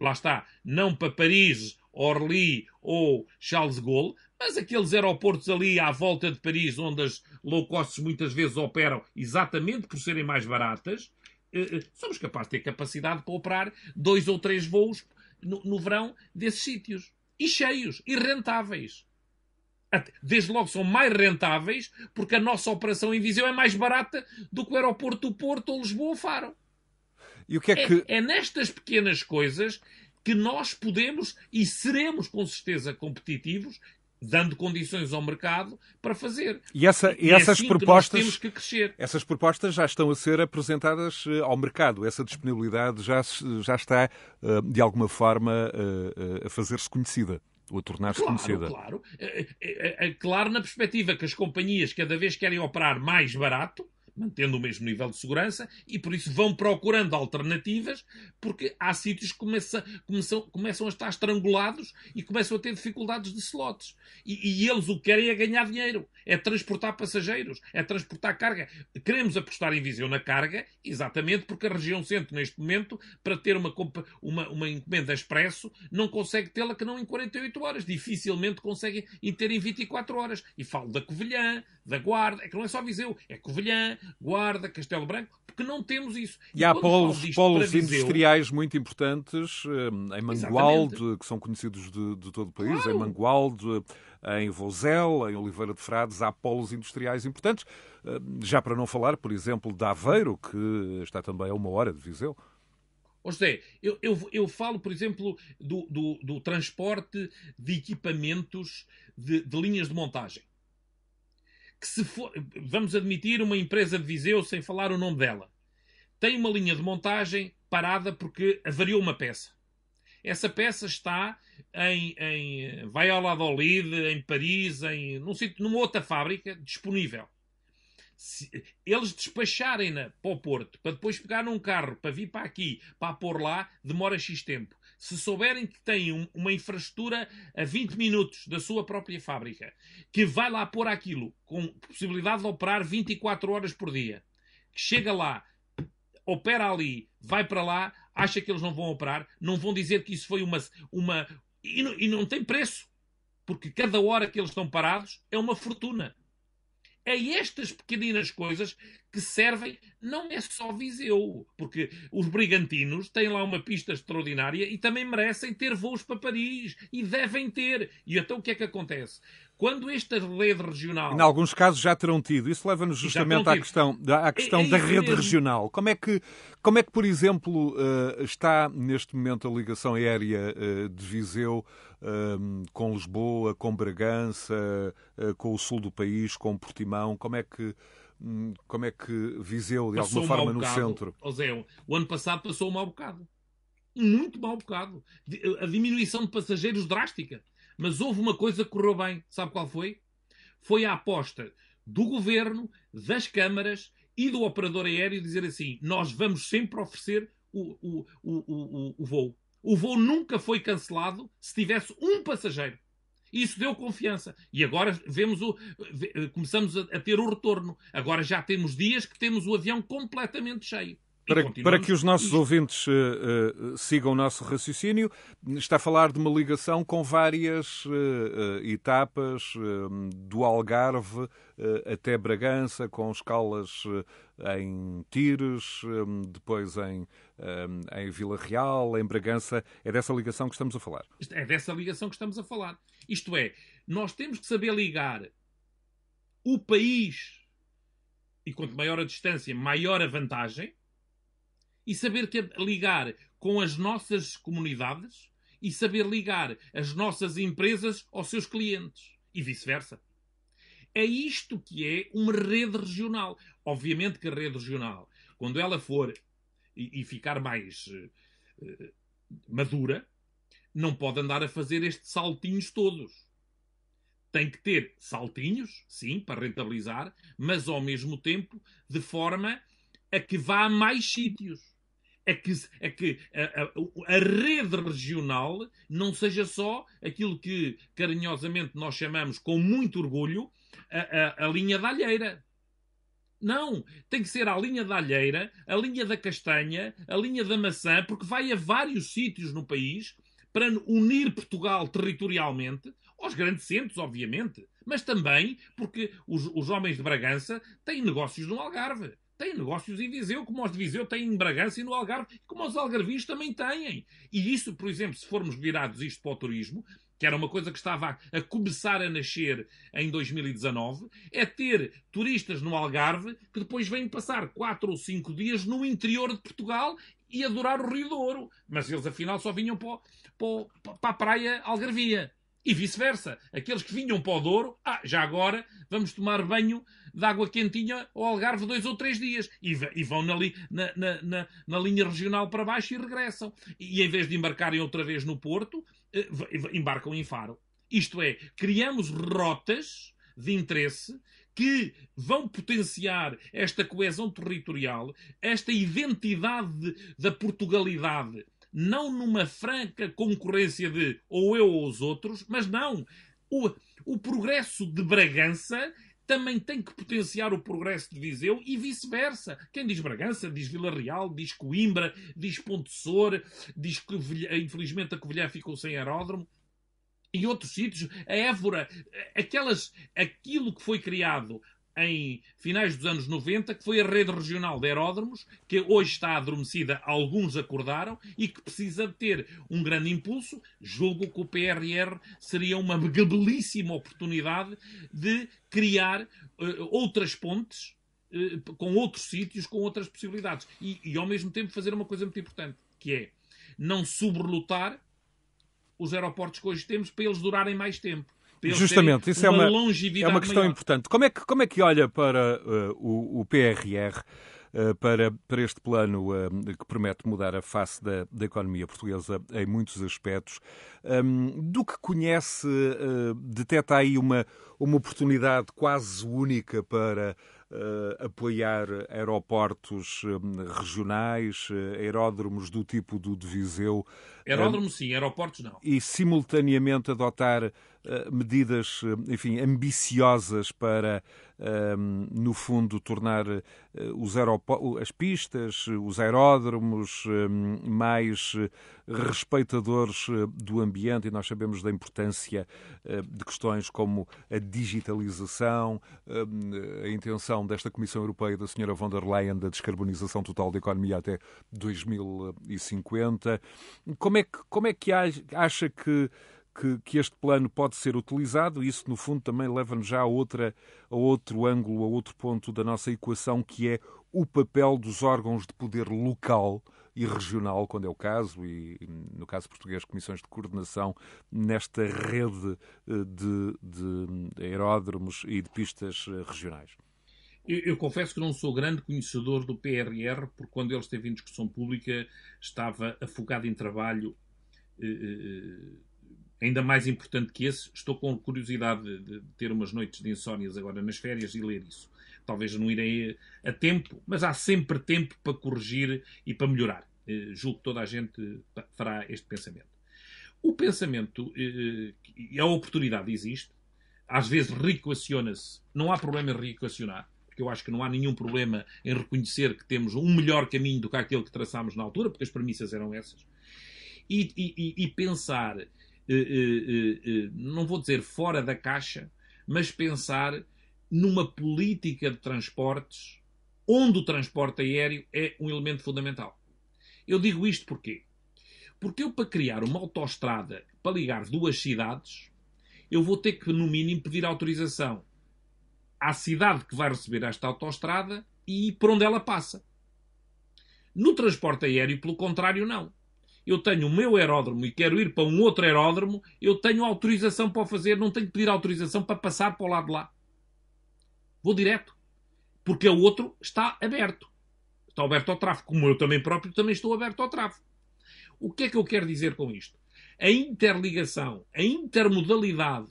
lá está, não para Paris, Orly ou Charles de Gaulle, mas aqueles aeroportos ali à volta de Paris, onde as low costs muitas vezes operam exatamente por serem mais baratas, eh, eh, somos capazes de ter capacidade para operar dois ou três voos no, no verão desses sítios. E cheios, e rentáveis. Desde logo são mais rentáveis porque a nossa operação em Viseu é mais barata do que o aeroporto do Porto ou Lisboa ou Faro. E o que é, que... é, é nestas pequenas coisas que nós podemos e seremos com certeza competitivos dando condições ao mercado para fazer. E, essa, e, e essas é assim propostas, temos que crescer. Essas propostas já estão a ser apresentadas eh, ao mercado. Essa disponibilidade já, já está, eh, de alguma forma, eh, a fazer-se conhecida. Ou a tornar-se claro, conhecida. Claro, é, é, claro na perspectiva que as companhias cada vez querem operar mais barato, mantendo o mesmo nível de segurança, e por isso vão procurando alternativas, porque há sítios que começam, começam, começam a estar estrangulados e começam a ter dificuldades de slots. E, e, eles o que querem é ganhar dinheiro, é transportar passageiros, é transportar carga. Queremos apostar em Viseu na carga, exatamente porque a região centro, neste momento, para ter uma, uma, uma encomenda expresso, não consegue tê-la que não em 48 horas. Dificilmente consegue ter em 24 horas. E falo da Covilhã, da Guarda, é que não é só Viseu, é Covilhã, Guarda, Castelo Branco, porque não temos isso. E, e há polos, polos Viseu, industriais muito importantes eh, em Mangualde, Exatamente. que são conhecidos de, de todo o país, claro. em Mangualde, em Vozel, em Oliveira de Frades, há polos industriais importantes. Eh, já para não falar, por exemplo, de Aveiro, que está também a uma hora de Viseu. Ou José, eu, eu, eu, falo, por exemplo, do, do, do transporte de equipamentos de, de linhas de montagem que se for, vamos admitir, uma empresa de Viseu, sem falar o nome dela, tem uma linha de montagem parada porque avariou uma peça. Essa peça está em, em vai ao Valladolid, em Paris, em num sítio, numa outra fábrica disponível. Se eles despacharem-na para o Porto, para depois pegar num carro, para vir para aqui, para pôr lá, demora X tempo se souberem que têm um, uma infraestrutura a 20 minutos da sua própria fábrica, que vai lá pôr aquilo com possibilidade de operar 24 horas por dia, que chega lá, opera ali, vai para lá, acha que eles não vão operar, não vão dizer que isso foi uma. uma e, não, e não tem preço, porque cada hora que eles estão parados é uma fortuna. É estas pequeninas coisas que servem, não é só Viseu, porque os brigantinos têm lá uma pista extraordinária e também merecem ter voos para Paris e devem ter. E então o que é que acontece? Quando esta rede regional. Em alguns casos já terão tido. Isso leva-nos justamente à questão, à questão é, é da rede mesmo. regional. Como é, que, como é que, por exemplo, uh, está neste momento a ligação aérea uh, de Viseu uh, com Lisboa, com Bragança, com o sul do país, com Portimão? Como é que. Hum, como é que Viseu, de passou alguma forma, no centro? Zé, o ano passado passou um mau bocado. Muito mau bocado. A diminuição de passageiros drástica. Mas houve uma coisa que correu bem. Sabe qual foi? Foi a aposta do governo, das câmaras e do operador aéreo dizer assim: nós vamos sempre oferecer o, o, o, o, o voo. O voo nunca foi cancelado se tivesse um passageiro. Isso deu confiança. E agora vemos o, começamos a ter o retorno. Agora já temos dias que temos o avião completamente cheio. Para, para, que os nossos ouvintes uh, uh, sigam o nosso raciocínio, está a falar de uma ligação com várias uh, etapas, do Algarve até Bragança, com escalas em Tires, depois em, em Vila Real, em Bragança. É dessa ligação que estamos a falar. É dessa ligação que estamos a falar. Isto é, nós temos que saber ligar o país, e quanto maior a distância, maior a vantagem e saber que ligar com as nossas comunidades e saber ligar as nossas empresas aos seus clientes e vice-versa. É isto que é uma rede regional. Obviamente que a rede regional, quando ela for e, e ficar mais uh, madura, não pode andar a fazer estes saltinhos todos. Tem que ter saltinhos, sim, para rentabilizar, mas ao mesmo tempo de forma a que vá a mais sítios é que, é que a, a, a, rede regional não seja só aquilo que carinhosamente nós chamamos com muito orgulho a, a, linha da alheira. Não, tem que ser a linha da alheira, a linha da castanha, a linha da maçã, porque vai a vários sítios no país para unir Portugal territorialmente aos grandes centros, obviamente, mas também porque os, os homens de Bragança têm negócios no Algarve têm negócios em Viseu, como os de Viseu têm em Bragança e no Algarve, como os algarvios também têm. E isso, por exemplo, se formos virados isto para o turismo, que era uma coisa que estava a começar a nascer em 2019, é ter turistas no Algarve que depois vêm passar quatro ou cinco dias no interior de Portugal e adorar o Rio Douro. Mas eles, afinal, só vinham para, para, para a praia Algarvia. E vice-versa. Aqueles que vinham para o Douro, ah, já agora vamos tomar banho de água quentinha ao Algarve dois ou três dias. E, e vão na, li, na, na, na, linha regional para baixo e regressam. E, em vez de embarcarem outra vez no Porto, eh, embarcam em Faro. Isto é, criamos rotas de interesse que vão potenciar esta coesão territorial, esta identidade da Portugalidade não numa franca concorrência de ou eu ou os outros, mas não. O, o progresso de Bragança também tem que potenciar o progresso de Viseu e vice-versa. Quem diz Bragança, diz Vila Real, diz Coimbra, diz Ponte Sor, diz que infelizmente a Covilhã ficou sem aeródromo. E outros sítios, a Évora, aquelas, aquilo que foi criado em finais dos anos 90, que foi a rede regional de aeródromos, que hoje está adormecida, alguns acordaram, e que precisa de ter um grande impulso. Julgo que o PRR seria uma belíssima oportunidade de criar uh, outras pontes uh, com outros sítios, com outras possibilidades. E, e, ao mesmo tempo, fazer uma coisa muito importante, que é não sobrelotar os aeroportos que hoje temos para eles durarem mais tempo. Justamente, isso é uma, é uma questão maior. importante. Como é, que, como é que olha para uh, o, o, PRR, uh, para, para este plano uh, que promete mudar a face da, da economia portuguesa em muitos aspectos? Um, do que conhece, detecta aí uma, uma oportunidade quase única para uh, apoiar aeroportos um, regionais, uh, aeródromos do tipo do de Viseu. Aeródromo um, sim, aeroportos não. E simultaneamente adotar medidas, enfim, ambiciosas para, no fundo, tornar os as pistas, os aeródromos mais respeitadores do ambiente e nós sabemos da importância de questões como a digitalização, a intenção desta Comissão Europeia da Sra. von der Leyen da descarbonização total da economia até 2050. Como é que, como é que acha que que, que, este plano pode ser utilizado. Isso, no fundo, também leva-nos já a, outra, a outro ângulo, a outro ponto da nossa equação, que é o papel dos órgãos de poder local e regional, quando é o caso, e no caso português, comissões de coordenação, nesta rede eh, de, de aeródromos e de pistas eh, regionais. Eu, eu, confesso que não sou grande conhecedor do PRR, porque quando ele esteve em discussão pública estava afogado em trabalho eh, ainda mais importante que esse. Estou com curiosidade de, ter umas noites de insónias agora nas férias e ler isso. Talvez não irei a tempo, mas há sempre tempo para corrigir e para melhorar. Eh, julgo que toda a gente fará este pensamento. O pensamento eh, e a oportunidade existe. Às vezes reequaciona-se. Não há problema em reequacionar porque eu acho que não há nenhum problema em reconhecer que temos um melhor caminho do que aquele que traçámos na altura, porque as premissas eram essas. E, e, e pensar, eh, eh, eh, não vou dizer fora da caixa, mas pensar numa política de transportes onde o transporte aéreo é um elemento fundamental. Eu digo isto porquê? Porque eu, para criar uma autoestrada para ligar duas cidades, eu vou ter que, no mínimo, pedir autorização à cidade que vai receber esta autoestrada e por onde ela passa. No transporte aéreo, pelo contrário, não. Eu tenho o meu aeródromo e quero ir para um outro aeródromo, eu tenho autorização para o fazer, não tenho que pedir autorização para passar para o lado de lá. Vou direto. Porque o outro está aberto. Está aberto ao tráfego. Como eu também próprio também estou aberto ao tráfego. O que é que eu quero dizer com isto? A interligação, a intermodalidade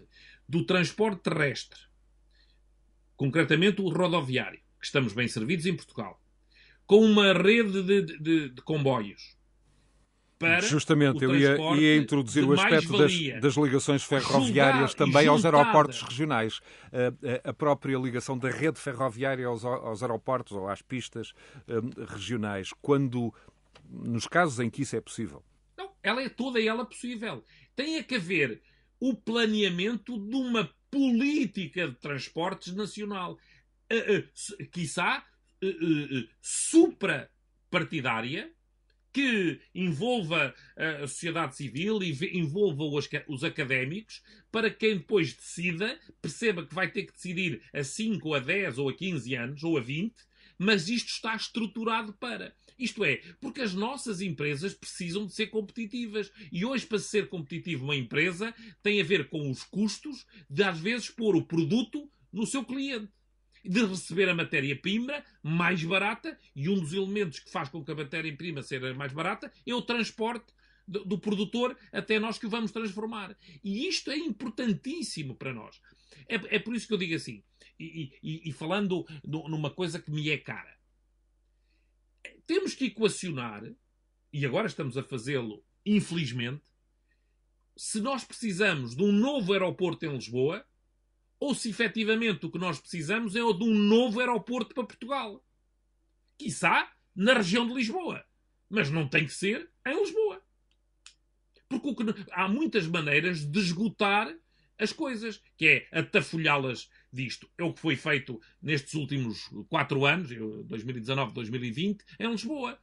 do transporte terrestre concretamente o rodoviário, que estamos bem servidos em Portugal, com uma rede de, de, de comboios. Justamente, eu ia, ia introduzir o aspecto das, das, ligações ferroviárias também aos aeroportos regionais. A, a, própria ligação da rede ferroviária aos, aos aeroportos ou às pistas um, regionais, quando, nos casos em que isso é possível. Não, ela é toda ela possível. Tem a que haver o planeamento de uma política de transportes nacional, uh, uh, quiçá uh, uh, suprapartidária, que envolva a sociedade civil e envolva os, os académicos, para quem depois decida, perceba que vai ter que decidir a 5, a 10 ou a 15 anos, ou a 20, mas isto está estruturado para. Isto é, porque as nossas empresas precisam de ser competitivas. E hoje, para ser competitivo uma empresa, tem a ver com os custos de, às vezes, pôr o produto no seu cliente. De receber a matéria-prima mais barata, e um dos elementos que faz com que a matéria-prima seja mais barata é o transporte do, produtor até nós que o vamos transformar. E isto é importantíssimo para nós. É, é por isso que eu digo assim, e, e, e falando numa coisa que me é cara temos que equacionar, e agora estamos a fazê-lo, infelizmente, se nós precisamos de um novo aeroporto em Lisboa ou se efetivamente o que nós precisamos é de um novo aeroporto para Portugal. Quiçá na região de Lisboa. Mas não tem que ser em Lisboa. Porque há muitas maneiras de esgotar as coisas, que é atafolhá-las disto. É o que foi feito nestes últimos quatro anos, 2019, 2020, em Lisboa.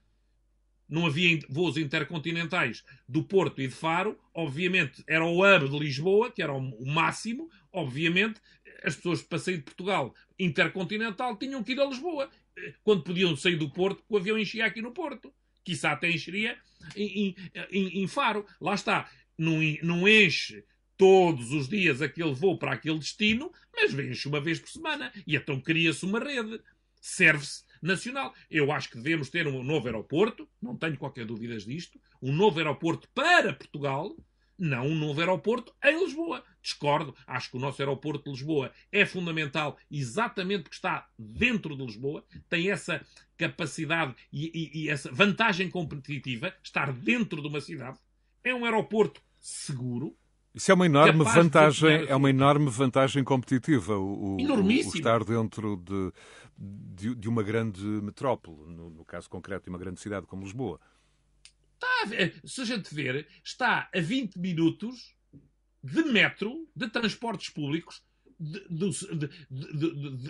Não havia voos intercontinentais do Porto e de Faro. Obviamente, era o hub de Lisboa, que era o máximo. Obviamente, as pessoas para sair de Portugal intercontinental tinham que ir a Lisboa. Quando podiam sair do Porto, o avião enchia aqui no Porto. Quizá até encheria em, em, em Faro. Lá está. Não, não enche todos os dias aquele voo para aquele destino, mas vem-se uma vez por semana. E então cria-se uma rede. Serve-se nacional. Eu acho que devemos ter um novo aeroporto, não tenho qualquer dúvida disto, um novo aeroporto para Portugal, não um novo aeroporto em Lisboa. Discordo. Acho que o nosso aeroporto de Lisboa é fundamental exatamente porque está dentro de Lisboa, tem essa capacidade e, e, e essa vantagem competitiva, estar dentro de uma cidade. É um aeroporto seguro, Isso é uma enorme vantagem, é uma enorme vantagem competitiva, o, o, estar dentro de, de, de, uma grande metrópole, no, no, caso concreto de uma grande cidade como Lisboa. Está, se a gente ver, está a 20 minutos de metro, de transportes públicos, do,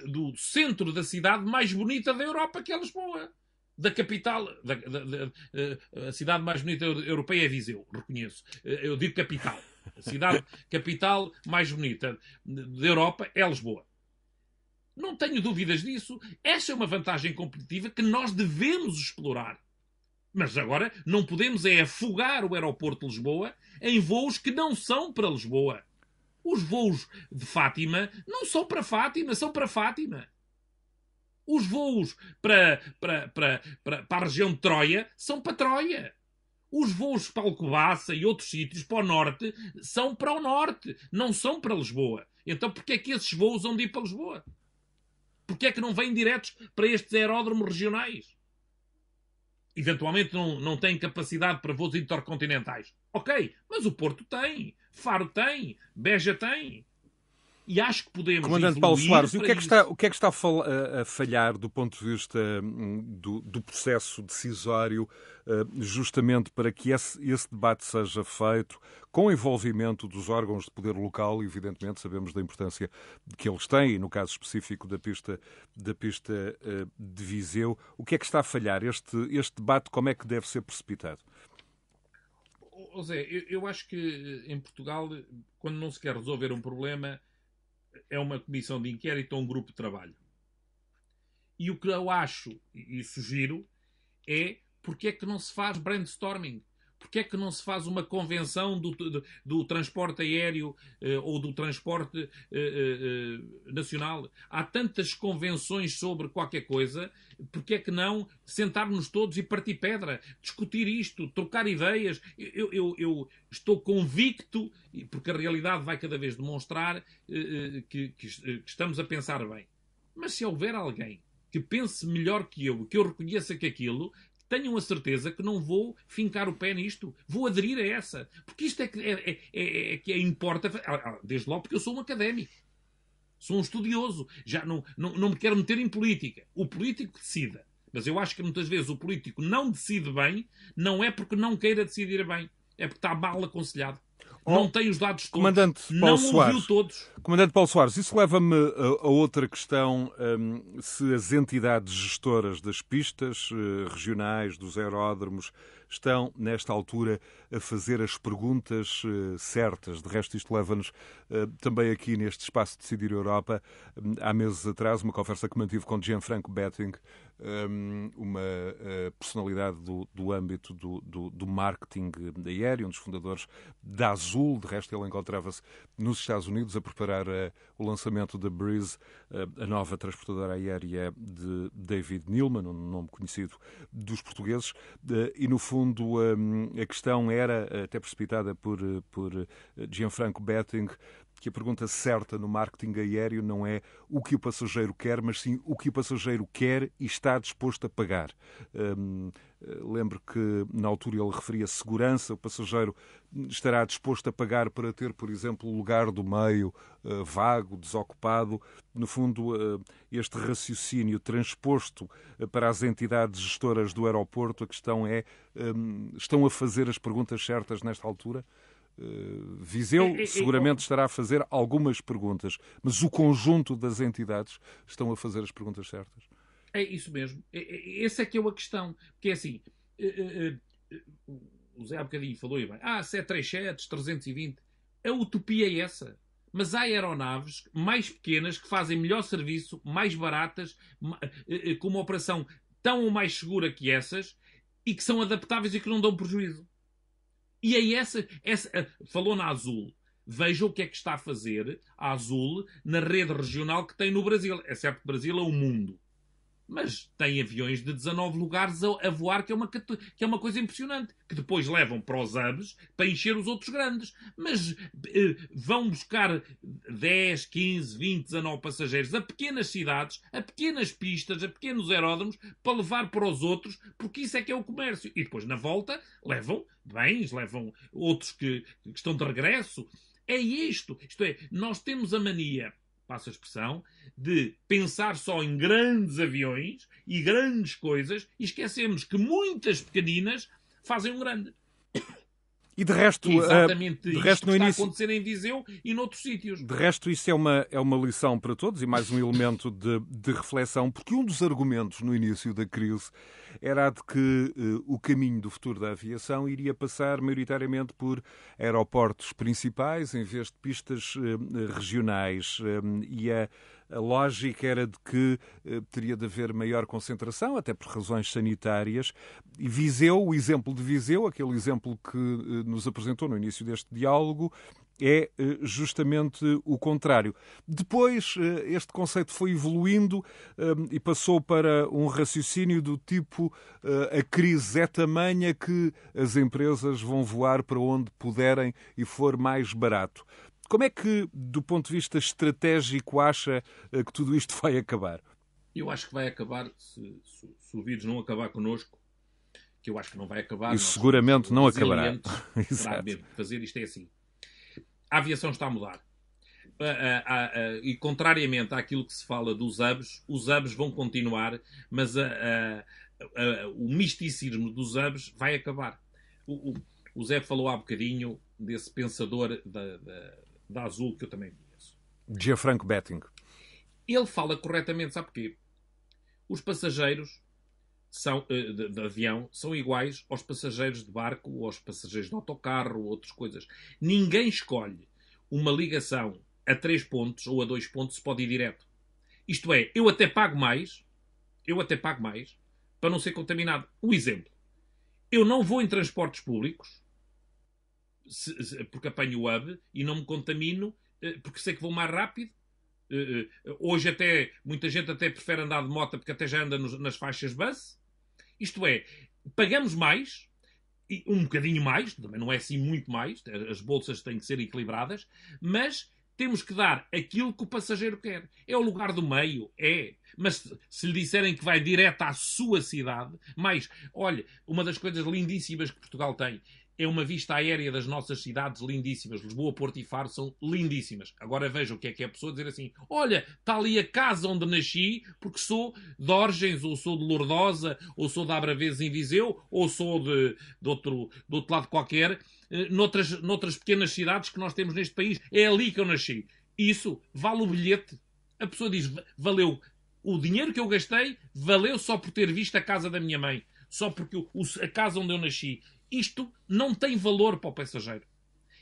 do centro da cidade mais bonita da Europa, que é Lisboa da capital, da, da, da, a cidade mais bonita europeia é Viseu, reconheço. Eu digo capital. A cidade capital mais bonita da Europa é Lisboa. Não tenho dúvidas disso. Essa é uma vantagem competitiva que nós devemos explorar. Mas agora não podemos é afogar o aeroporto de Lisboa em voos que não são para Lisboa. Os voos de Fátima não são para Fátima, são para Fátima. Os voos para, para, para, para, para a região de Troia são para Troia. Os voos para Alcobaça e outros sítios para o norte são para o norte, não são para Lisboa. Então porquê é que esses voos vão de ir para Lisboa? Porquê é que não vêm diretos para estes aeródromos regionais? Eventualmente não, não têm capacidade para voos intercontinentais. Ok, mas o Porto tem, Faro tem, Beja tem e acho que podemos. Comandante Paulo Soares, o que, é que está, o que é que está a falhar do ponto de vista hum, do, do processo decisório, hum, justamente para que esse, esse, debate seja feito com o envolvimento dos órgãos de poder local, evidentemente sabemos da importância que eles têm, e no caso específico da pista, da pista hum, de Viseu. O que é que está a falhar? Este, este debate, como é que deve ser precipitado? José, eu, eu acho que em Portugal, quando não se quer resolver um problema, é uma comissão de inquérito ou um grupo de trabalho. E o que eu acho e sugiro é porque é que não se faz brainstorming? Porque é que não se faz uma convenção do, do, do transporte aéreo eh, ou do transporte eh, eh, nacional? Há tantas convenções sobre qualquer coisa, porque é que não sentarmos todos e partir pedra, discutir isto, trocar ideias? Eu, eu, eu estou convicto, porque a realidade vai cada vez demonstrar que, que, que estamos a pensar bem. Mas se houver alguém que pense melhor que eu, que eu reconheça que aquilo, tenham a certeza que não vou fincar o pé nisto. Vou aderir a essa. Porque isto é que, é, é, é, é que é, importa. Ah, ah, desde logo porque eu sou um académico. Sou um estudioso. Já não, não, não me quero meter em política. O político decida. Mas eu acho que muitas vezes o político não decide bem, não é porque não queira decidir bem. É porque está mal aconselhado. Não tem os dados todos. Comandante Paulo não Soares, ouviu todos. Comandante Paulo Soares, isso leva-me a, a, outra questão. Um, se as entidades gestoras das pistas uh, regionais, dos aeródromos, estão, nesta altura, a fazer as perguntas uh, certas. De resto, isto leva-nos uh, também aqui neste espaço de Decidir Europa. Um, há meses atrás, uma conversa que mantive com Gianfranco Betting, um, uma uh, personalidade do, do âmbito do, do, do, marketing aéreo, um dos fundadores da Azul. De resto, ele encontrava-se nos Estados Unidos a preparar o lançamento da Breeze, uh, a nova transportadora aérea de David Neilman, um nome conhecido dos portugueses. e, no fundo, um, a questão era, até precipitada por, por Gianfranco Betting, que a pergunta certa no marketing aéreo não é o que o passageiro quer, mas sim o que o passageiro quer e está disposto a pagar. Hum, lembro que na altura ele referia segurança, o passageiro estará disposto a pagar para ter, por exemplo, o lugar do meio uh, vago, desocupado. No fundo, uh, este raciocínio transposto uh, para as entidades gestoras do aeroporto, a questão é: um, estão a fazer as perguntas certas nesta altura? Eh, Viseu seguramente estará a fazer algumas perguntas, mas o conjunto das entidades estão a fazer as perguntas certas. É isso mesmo. Essa é que é a questão. Porque é assim, eh, eh, o Zé há bocadinho falou e bem, ah, 737, 320, a utopia é essa. Mas há aeronaves mais pequenas que fazem melhor serviço, mais baratas, com uma operação tão ou mais segura que essas e que são adaptáveis e que não dão prejuízo. E é essa, essa falou na Azul. Veja o que é que está a fazer a Azul na rede regional que tem no Brasil. É certo que o Brasil é o mundo mas tem aviões de 19 lugares a, voar, que é, uma, que é uma coisa impressionante. Que depois levam para os hubs para encher os outros grandes. Mas eh, vão buscar 10, 15, 20, 19 passageiros a pequenas cidades, a pequenas pistas, a pequenos aeródromos, para levar para os outros, porque isso é que é o comércio. E depois, na volta, levam bens, levam outros que, que estão de regresso. É isto. Isto é, nós temos a mania, passa a expressão, de pensar só em grandes aviões e grandes coisas e esquecemos que muitas pequeninas fazem um grande. E de resto, é exatamente de resto no está início... a acontecer em Viseu e noutros sítios. De resto, isso é uma, é uma lição para todos e mais um elemento de, de reflexão, porque um dos argumentos no início da crise era de que uh, o caminho do futuro da aviação iria passar maioritariamente por aeroportos principais em vez de pistas uh, regionais. Uh, e a a lógica era de que eh, teria de haver maior concentração, até por razões sanitárias. E Viseu, o exemplo de Viseu, aquele exemplo que eh, nos apresentou no início deste diálogo, é eh, justamente o contrário. Depois, este conceito foi evoluindo e passou para um raciocínio do tipo a crise é tamanha que as empresas vão voar para onde puderem e for mais barato. Como é que, do ponto de vista estratégico, acha eh, que tudo isto *laughs* vai acabar? Eu acho que vai acabar, se, se, se o vírus não acabar connosco, que eu acho que não vai acabar. E seguramente não acabará. *laughs* Exato. fazer isto é assim. A aviação está a mudar. e contrariamente àquilo que se fala dos hubs, os hubs vão continuar, mas o misticismo dos hubs vai acabar. O, o, o Zé falou há bocadinho desse pensador da, da, da Azul, que eu também conheço. Gianfranco Betting. Ele fala corretamente, sabe porquê? Os passageiros são, eh, de, de, avião são iguais aos passageiros de barco, aos passageiros de autocarro, ou outras coisas. Ninguém escolhe uma ligação a três pontos ou a dois pontos se pode ir direto. Isto é, eu até pago mais, eu até pago mais, para não ser contaminado. Um exemplo. Eu não vou em transportes públicos, se, se, porque apanho o hub e não me contamino eh, porque sei que vou mais rápido. Eh, eh, hoje até, muita gente até prefere andar de moto porque até já anda nos, nas faixas bus. Isto é, pagamos mais, um bocadinho mais, também não é assim muito mais, as bolsas têm que ser equilibradas, mas temos que dar aquilo que o passageiro quer. É o lugar do meio? É. Mas se lhe disserem que vai direto à sua cidade, mais, olha, uma das coisas lindíssimas que Portugal tem é uma vista aérea das nossas cidades lindíssimas. Lisboa, Porto e Faro são lindíssimas. Agora veja o que é que é a pessoa dizer assim: olha, está ali a casa onde nasci, porque sou de Orgens, ou sou de Lourdosa, ou sou de Abravês em Viseu, ou sou de, de, outro, de outro lado qualquer, eh, noutras, noutras pequenas cidades que nós temos neste país. É ali que eu nasci. Isso vale o bilhete. A pessoa diz: valeu. O dinheiro que eu gastei valeu só por ter visto a casa da minha mãe só porque a casa onde eu nasci isto não tem valor para o passageiro.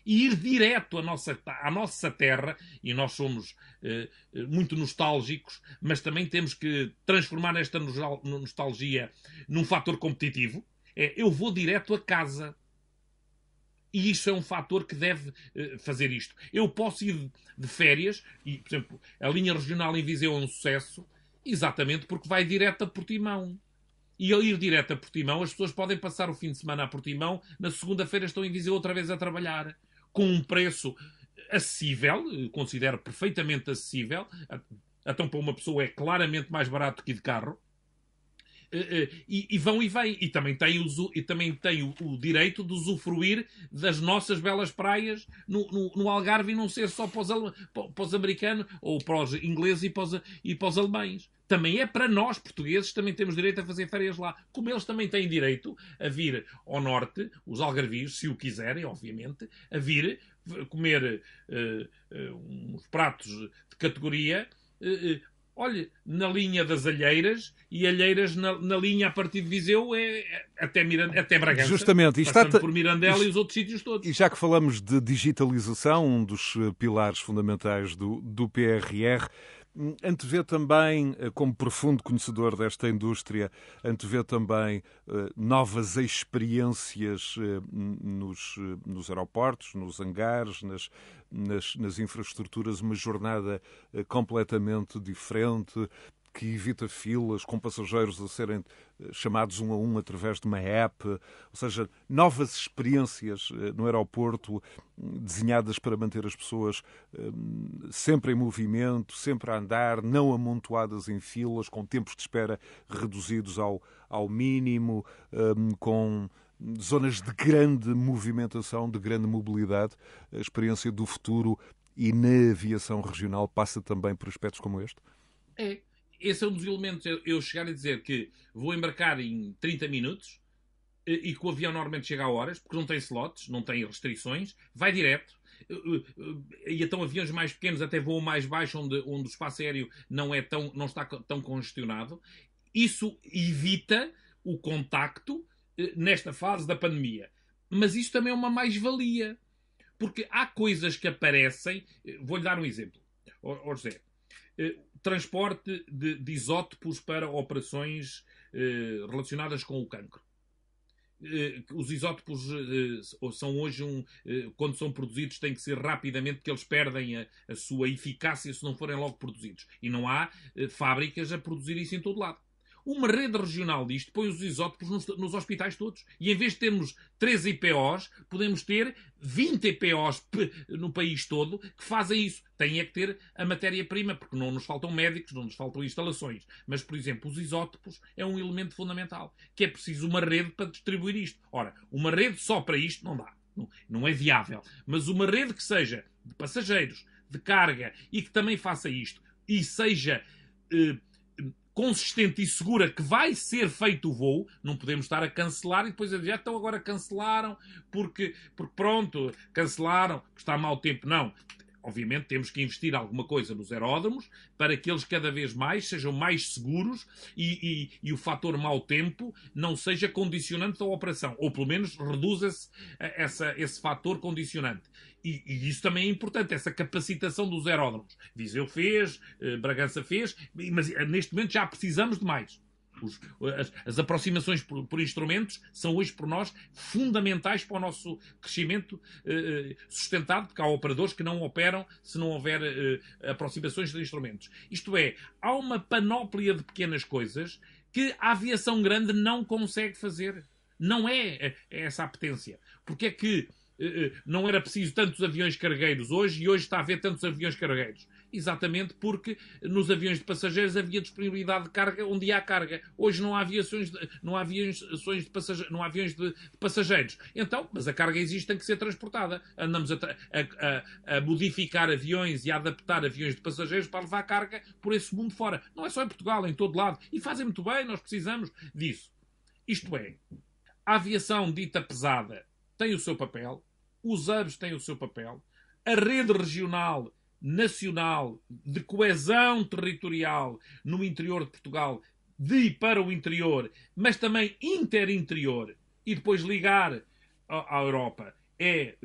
E ir direto à nossa, à nossa terra, e nós somos eh, muito nostálgicos, mas também temos que transformar esta nostalgia num fator competitivo, é eu vou direto a casa. E isso é um fator que deve uh, fazer isto. Eu posso ir de férias, e, por exemplo, a linha regional em Viseu é um sucesso, exatamente porque vai direto a Portimão e ao ir direto a Portimão, as pessoas podem passar o fim de semana a Portimão, na segunda-feira estão em Viseu outra vez a trabalhar, com um preço acessível, considero perfeitamente acessível, então para uma pessoa é claramente mais barato que de carro, eh, eh, e, e, vão e vêm. E também têm, o, e também têm o, o, direito de usufruir das nossas belas praias no, no, no Algarve e não ser só para os, para os, americanos ou para os ingleses e para os, e para os alemães. Também é para nós, portugueses, também temos direito a fazer férias lá. Como eles também têm direito a vir ao norte, os algarvios, se o quiserem, obviamente, a vir comer uh, uh, uns pratos de categoria uh, Olha, na linha das Alheiras e Alheiras na, na linha a partir de Viseu é, é até, Miranda, até Bragança. Justamente. E está por Mirandela e, e os outros sítios todos. E já que falamos de digitalização, um dos eh, pilares fundamentais do, do PRR, Antevê também, eh, como profundo conhecedor desta indústria, antevê também uh, novas experiências uh, nos, nos, aeroportos, nos hangares, nas, nas, nas infraestruturas, uma jornada completamente diferente, que evita filas, com passageiros a serem eh, chamados um a um através de uma app, ou seja, novas experiências eh, no aeroporto desenhadas para manter as pessoas eh, sempre em movimento, sempre a andar, não amontoadas em filas, com tempos de espera reduzidos ao, ao mínimo, com zonas de grande movimentação, de grande mobilidade. A experiência do futuro e na aviação regional passa também por aspectos como este? É. Esse é um dos elementos. Eu chegar a dizer que vou embarcar em 30 minutos e que o avião normalmente chega a horas, porque não tem slots, não tem restrições, vai direto. E então aviões mais pequenos até voam mais baixo, onde, onde o espaço aéreo não, é tão, não está tão congestionado. Isso evita o contacto eh, nesta fase da pandemia. Mas isso também é uma mais-valia. Porque há coisas que aparecem. Eh, vou-lhe dar um exemplo. José. Eh, transporte de, de isótopos para operações relacionadas com o cancro. Os isótopos são hoje um. Quando são produzidos, têm que ser rapidamente, porque eles perdem a, a sua eficácia se não forem logo produzidos. E não há fábricas a produzir isso em todo lado. Uma rede regional disto põe os isótopos nos, nos, hospitais todos. E em vez de termos 13 IPOs, podemos ter 20 IPOs no país todo que fazem isso. Tem é que ter a matéria-prima, porque não nos faltam médicos, não nos faltam instalações. Mas, por exemplo, os isótopos é um elemento fundamental, que é preciso uma rede para distribuir isto. Ora, uma rede só para isto não dá. Não, não é viável. Mas uma rede que seja de passageiros, de carga e que também faça isto e seja. Eh, consistente e segura que vai ser feito o voo, não podemos estar a cancelar e depois a dizer, então agora cancelaram porque, porque pronto, cancelaram, está mau tempo. Não. Obviamente temos que investir alguma coisa nos aeródromos para que eles cada vez mais sejam mais seguros e, e, e o fator mau tempo não seja condicionante da operação, ou pelo menos reduza-se eh, esse fator condicionante. E, e, isso também é importante, essa capacitação dos aeródromos. Viseu fez, eh, Bragança fez, mas eh, neste momento já precisamos de mais. Os, as, as, aproximações por, por, instrumentos são hoje, por nós, fundamentais para o nosso crescimento eh, sustentado, porque há operadores que não operam se não houver eh, aproximações de instrumentos. Isto é, há uma panóplia de pequenas coisas que a aviação grande não consegue fazer. Não é, é essa a potência. Porque é que eh, não era preciso tantos aviões cargueiros hoje e hoje está a haver tantos aviões cargueiros? Exatamente porque nos aviões de passageiros havia disponibilidade de carga onde há carga. Hoje não há aviações de, não há aviões de passageiros, não há aviões de, passageiros. Então, mas a carga existe, tem que ser transportada. Andamos a, a, a, modificar aviões e a adaptar aviões de passageiros para levar carga por esse mundo fora. Não é só em Portugal, em todo lado. E fazem muito bem, nós precisamos disso. Isto é, a aviação dita pesada tem o seu papel, os hubs têm o seu papel, a rede regional nacional de coesão territorial no interior de Portugal, de e para o interior, mas também interinterior, e depois ligar à Europa, é eh,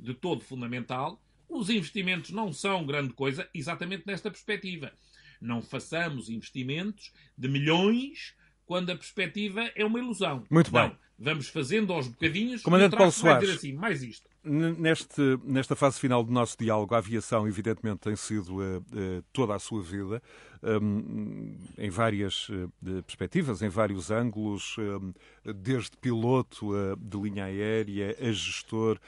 de todo fundamental. Os investimentos não são grande coisa, exatamente nesta perspectiva. Não façamos investimentos de milhões quando a perspectiva é uma ilusão. Muito bem. Vamos fazendo aos bocadinhos. Comandante Paulo Soares. assim, mais isto. Neste, nesta fase final do nosso diálogo, a aviação, evidentemente, tem sido uh, uh, toda a sua vida, um, em várias uh, perspectivas, em vários ângulos, um, desde piloto de linha aérea, a gestor,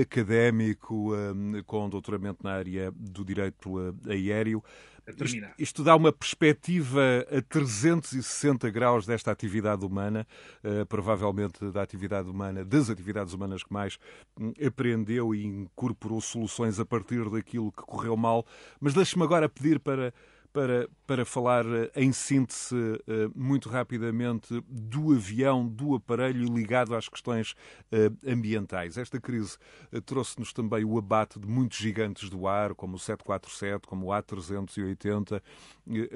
académico, um, com doutoramento na área do direito aéreo terminar. Isto, isto, dá uma perspectiva a 360 graus desta atividade humana, uh, provavelmente da atividade humana, das atividades humanas que mais um, aprendeu e incorporou soluções a partir daquilo que correu mal. Mas deixe-me agora pedir para para, para falar eh, em síntese eh, muito rapidamente do avião, do aparelho ligado às questões eh, ambientais. Esta crise trouxe-nos também o abate de muitos gigantes do ar, como o 747, como o A380,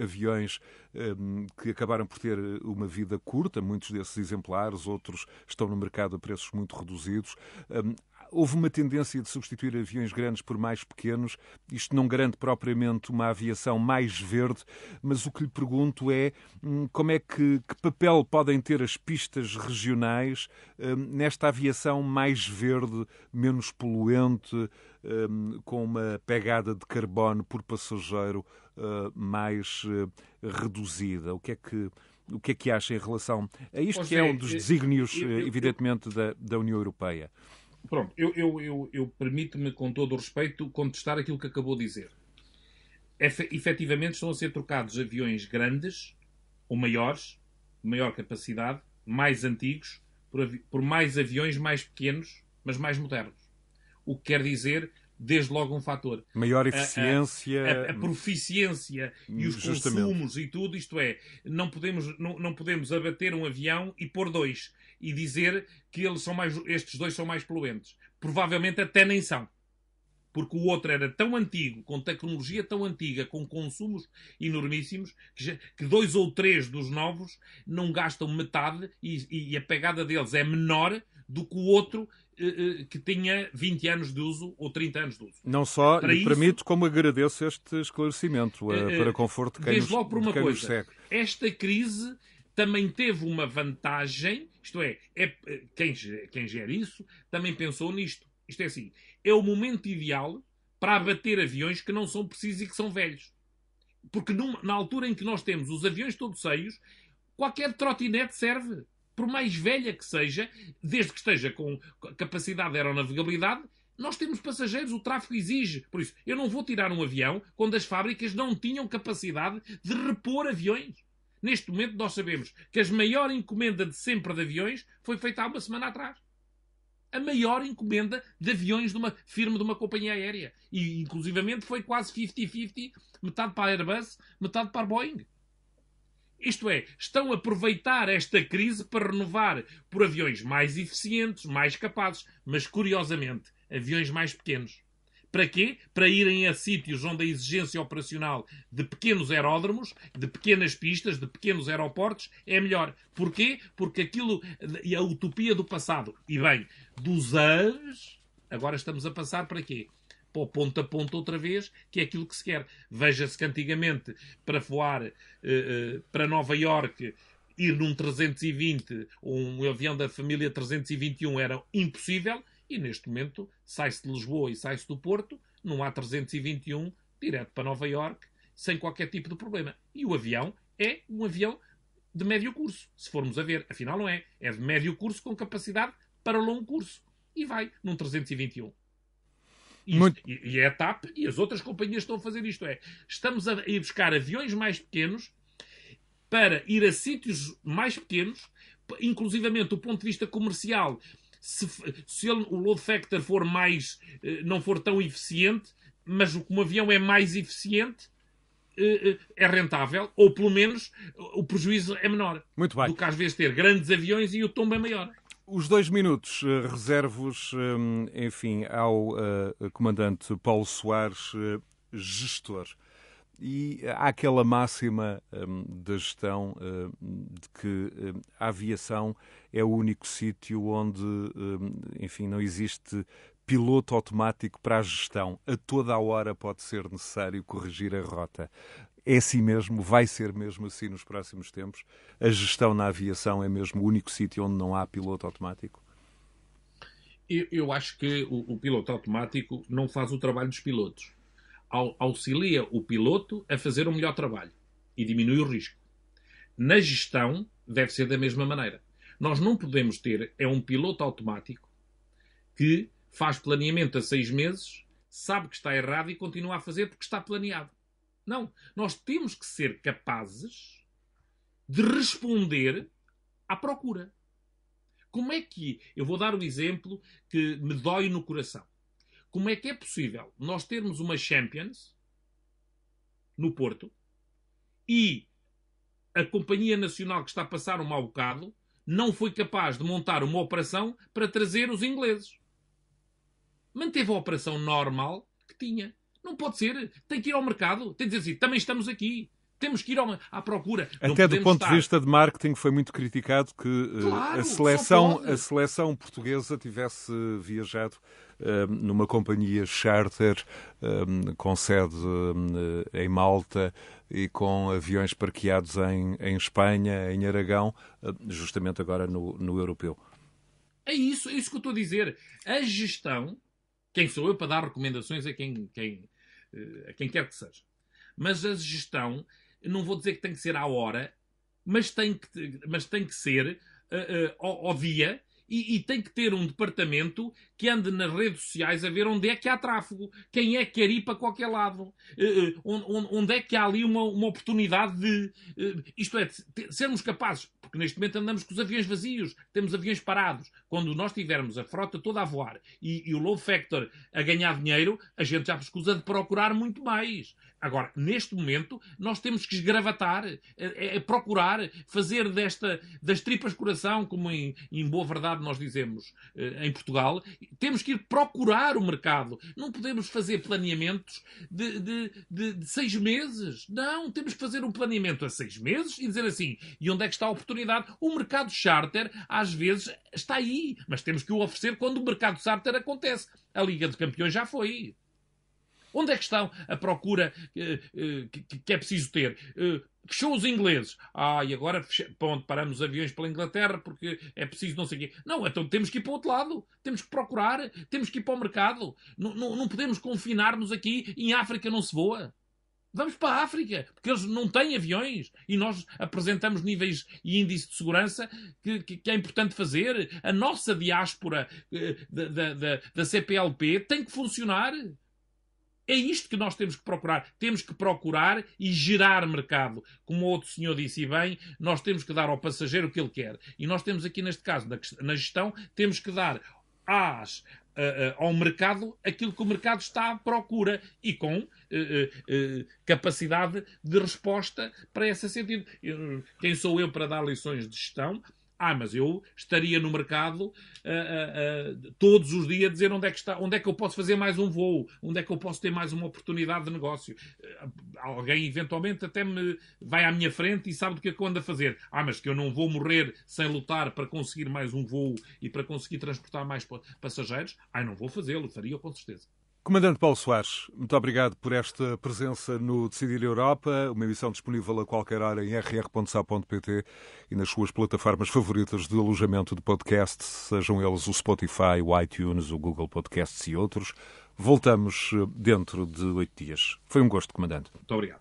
aviões que acabaram por ter uma vida curta, muitos desses exemplares, outros estão no mercado a preços muito reduzidos houve uma tendência de substituir aviões grandes por mais pequenos. Isto não garante propriamente uma aviação mais verde, mas o que lhe pergunto é hum, como é que, que papel podem ter as pistas regionais hum, nesta aviação mais verde, menos poluente, hum, com uma pegada de carbono por passageiro mais reduzida. O que é que o que é que acha em relação a isto que é um dos desígnios, evidentemente, da, da União Europeia? Pronto, eu, eu, eu, eu permito-me, com todo o respeito, contestar aquilo que acabou de dizer. Efe, efetivamente estão a ser trocados aviões grandes ou maiores, maior capacidade, mais antigos, por, por mais aviões mais pequenos, mas mais modernos. O que quer dizer desde logo um fator. Maior eficiência. A, a, a proficiência e os Justamente. consumos e tudo, isto é, não podemos, não, não podemos abater um avião e pôr dois e dizer que eles são mais, estes dois são mais poluentes. Provavelmente até nem são. Porque o outro era tão antigo, com tecnologia tão antiga, com consumos enormíssimos, que, já, que dois ou três dos novos não gastam metade e, e a pegada deles é menor do que o outro que tinha 20 anos de uso ou 30 anos de uso. Não só para lhe isso, permito, como agradeço este esclarecimento uh, para conforto de quem, nos, logo por uma coisa, segue. Esta crise também teve uma vantagem, isto é, é quem, quem gera isso também pensou nisto. Isto é assim, é o momento ideal para abater aviões que não são precisos e que são velhos. Porque numa, na altura em que nós temos os aviões todos cheios, qualquer trotinete serve por mais velha que seja, desde que esteja com capacidade de aeronavegabilidade, nós temos passageiros, o tráfego exige. Por isso, eu não vou tirar um avião quando as fábricas não tinham capacidade de repor aviões. Neste momento, nós sabemos que a maior encomenda de sempre de aviões foi feita há uma semana atrás. A maior encomenda de aviões de uma firma de uma companhia aérea. E, inclusivamente, foi quase 50-50, metade para a Airbus, metade para a Boeing. Isto é, estão a aproveitar esta crise para renovar por aviões mais eficientes, mais capazes, mas curiosamente, aviões mais pequenos. Para quê? Para irem a sítios onde a exigência operacional de pequenos aeródromos, de pequenas pistas, de pequenos aeroportos é melhor. Porquê? Porque aquilo e a utopia do passado. E bem, dos anos, agora estamos a passar para quê? O ponto a ponto outra vez, que é aquilo que se quer. Veja-se que antigamente, para voar uh, uh, para Nova York, ir num 320, um avião da família 321 era impossível, e neste momento sai-se de Lisboa e sai-se do Porto, num A321, direto para Nova York, sem qualquer tipo de problema. E o avião é um avião de médio curso, se formos a ver. Afinal, não é. É de médio curso com capacidade para longo curso. E vai num 321. Muito... E, e é a TAP e as outras companhias estão a fazer isto. É, estamos a ir buscar aviões mais pequenos para ir a sítios mais pequenos, inclusivamente do ponto de vista comercial. Se, se ele, o load factor for mais, eh, não for tão eficiente, mas como o avião é mais eficiente, eh, eh, é rentável, ou pelo menos o prejuízo é menor. Muito bem. Do que às vezes ter grandes aviões e o tombo é maior. Os dois minutos uh, reservos, um, enfim, ao uh, comandante Paulo Soares, gestor. E há aquela máxima da gestão de que a aviação é o único sítio onde, enfim, não existe piloto automático para a gestão. A toda a hora pode ser necessário corrigir a rota é assim mesmo, vai ser mesmo assim nos próximos tempos? A gestão na aviação é mesmo o único sítio onde não há piloto automático? Eu, eu acho que o, o, piloto automático não faz o trabalho dos pilotos. auxilia o piloto a fazer um melhor trabalho e diminui o risco. Na gestão, deve ser da mesma maneira. Nós não podemos ter é um piloto automático que faz planeamento a seis meses, sabe que está errado e continua a fazer porque está planeado. Não. Nós temos que ser capazes de responder à procura. Como é que. Eu vou dar o um exemplo que me dói no coração. Como é que é possível nós termos uma Champions no Porto e a Companhia Nacional que está a passar um mau bocado não foi capaz de montar uma operação para trazer os ingleses? Manteve a operação normal que tinha. Não pode ser. Tem que ir ao mercado. Tem que dizer assim, também estamos aqui. Temos que ir ao, à procura. Até do ponto estar... de vista de marketing foi muito criticado que eh, claro, a, seleção, a seleção portuguesa tivesse viajado uh, numa companhia charter um, com sede um, em Malta e com aviões parqueados em, em Espanha, em Aragão, justamente agora no, no europeu. É isso, é isso que eu estou a dizer. A gestão, quem sou eu para dar recomendações a quem, quem, a quem quer que seja. Mas a gestão, não vou dizer que tem que ser à hora, mas tem que, mas tem que ser uh, uh, ao, ao, dia e, e, tem que ter um departamento que ande nas redes sociais a ver onde é que há tráfego, quem é que quer ir para qualquer lado, uh, onde, onde, é que há ali uma, uma oportunidade de. isto é, de sermos capazes, neste momento andamos com os aviões vazios, temos aviões parados. Quando nós tivermos a frota toda a voar e, e o low factor a ganhar dinheiro, a gente já escusa de procurar muito mais. Agora, neste momento, nós temos que esgravatar, é, é procurar fazer desta, das tripas coração, como em, em boa verdade nós dizemos eh, em Portugal, temos que ir procurar o mercado. Não podemos fazer planeamentos de, de, de, de seis meses. Não, temos que fazer um planeamento a seis meses e dizer assim, e onde é que está a oportunidade? O mercado charter, às vezes, está aí, mas temos que o oferecer quando o mercado charter acontece. A Liga de Campeões já foi. Onde é que está a procura eh, eh, que é preciso ter? Eh, fechou os ingleses. Ah, e agora ponto, paramos aviões pela Inglaterra porque é preciso não sei o quê. Não, então temos que ir para o outro lado. Temos que procurar. Temos que ir para o mercado. Não, não, não podemos confinar-nos aqui. Em África não se voa. Vamos para a África, porque eles não têm aviões e nós apresentamos níveis e índice de segurança que, que, que é importante fazer. A nossa diáspora da, da, da CPLP tem que funcionar. É isto que nós temos que procurar. Temos que procurar e gerar mercado. Como o outro senhor disse bem, nós temos que dar ao passageiro o que ele quer. E nós temos aqui, neste caso, na, gestão, temos que dar às, ao mercado aquilo que o mercado está à procura e com uh, capacidade de resposta para esse sentido. quem sou eu para dar lições de gestão? Ah, mas eu estaria no mercado uh, uh, todos os dias a dizer onde é que está, onde é que eu posso fazer mais um voo, onde é que eu posso ter mais uma oportunidade de negócio. alguém eventualmente até me vai à minha frente e sabe do que é que eu ando a fazer. Ah, mas que eu não vou morrer sem lutar para conseguir mais um voo e para conseguir transportar mais passageiros. Ah, não vou fazê-lo, faria com certeza. Comandante Paulo Soares, muito obrigado por esta presença no Decidir Europa, uma emissão disponível a qualquer hora em rr.sa.pt e nas suas plataformas favoritas de alojamento de podcast, sejam eles o Spotify, o iTunes, o Google Podcasts e outros. Voltamos eh, dentro de oito dias. Foi um gosto, Comandante. Muito obrigado.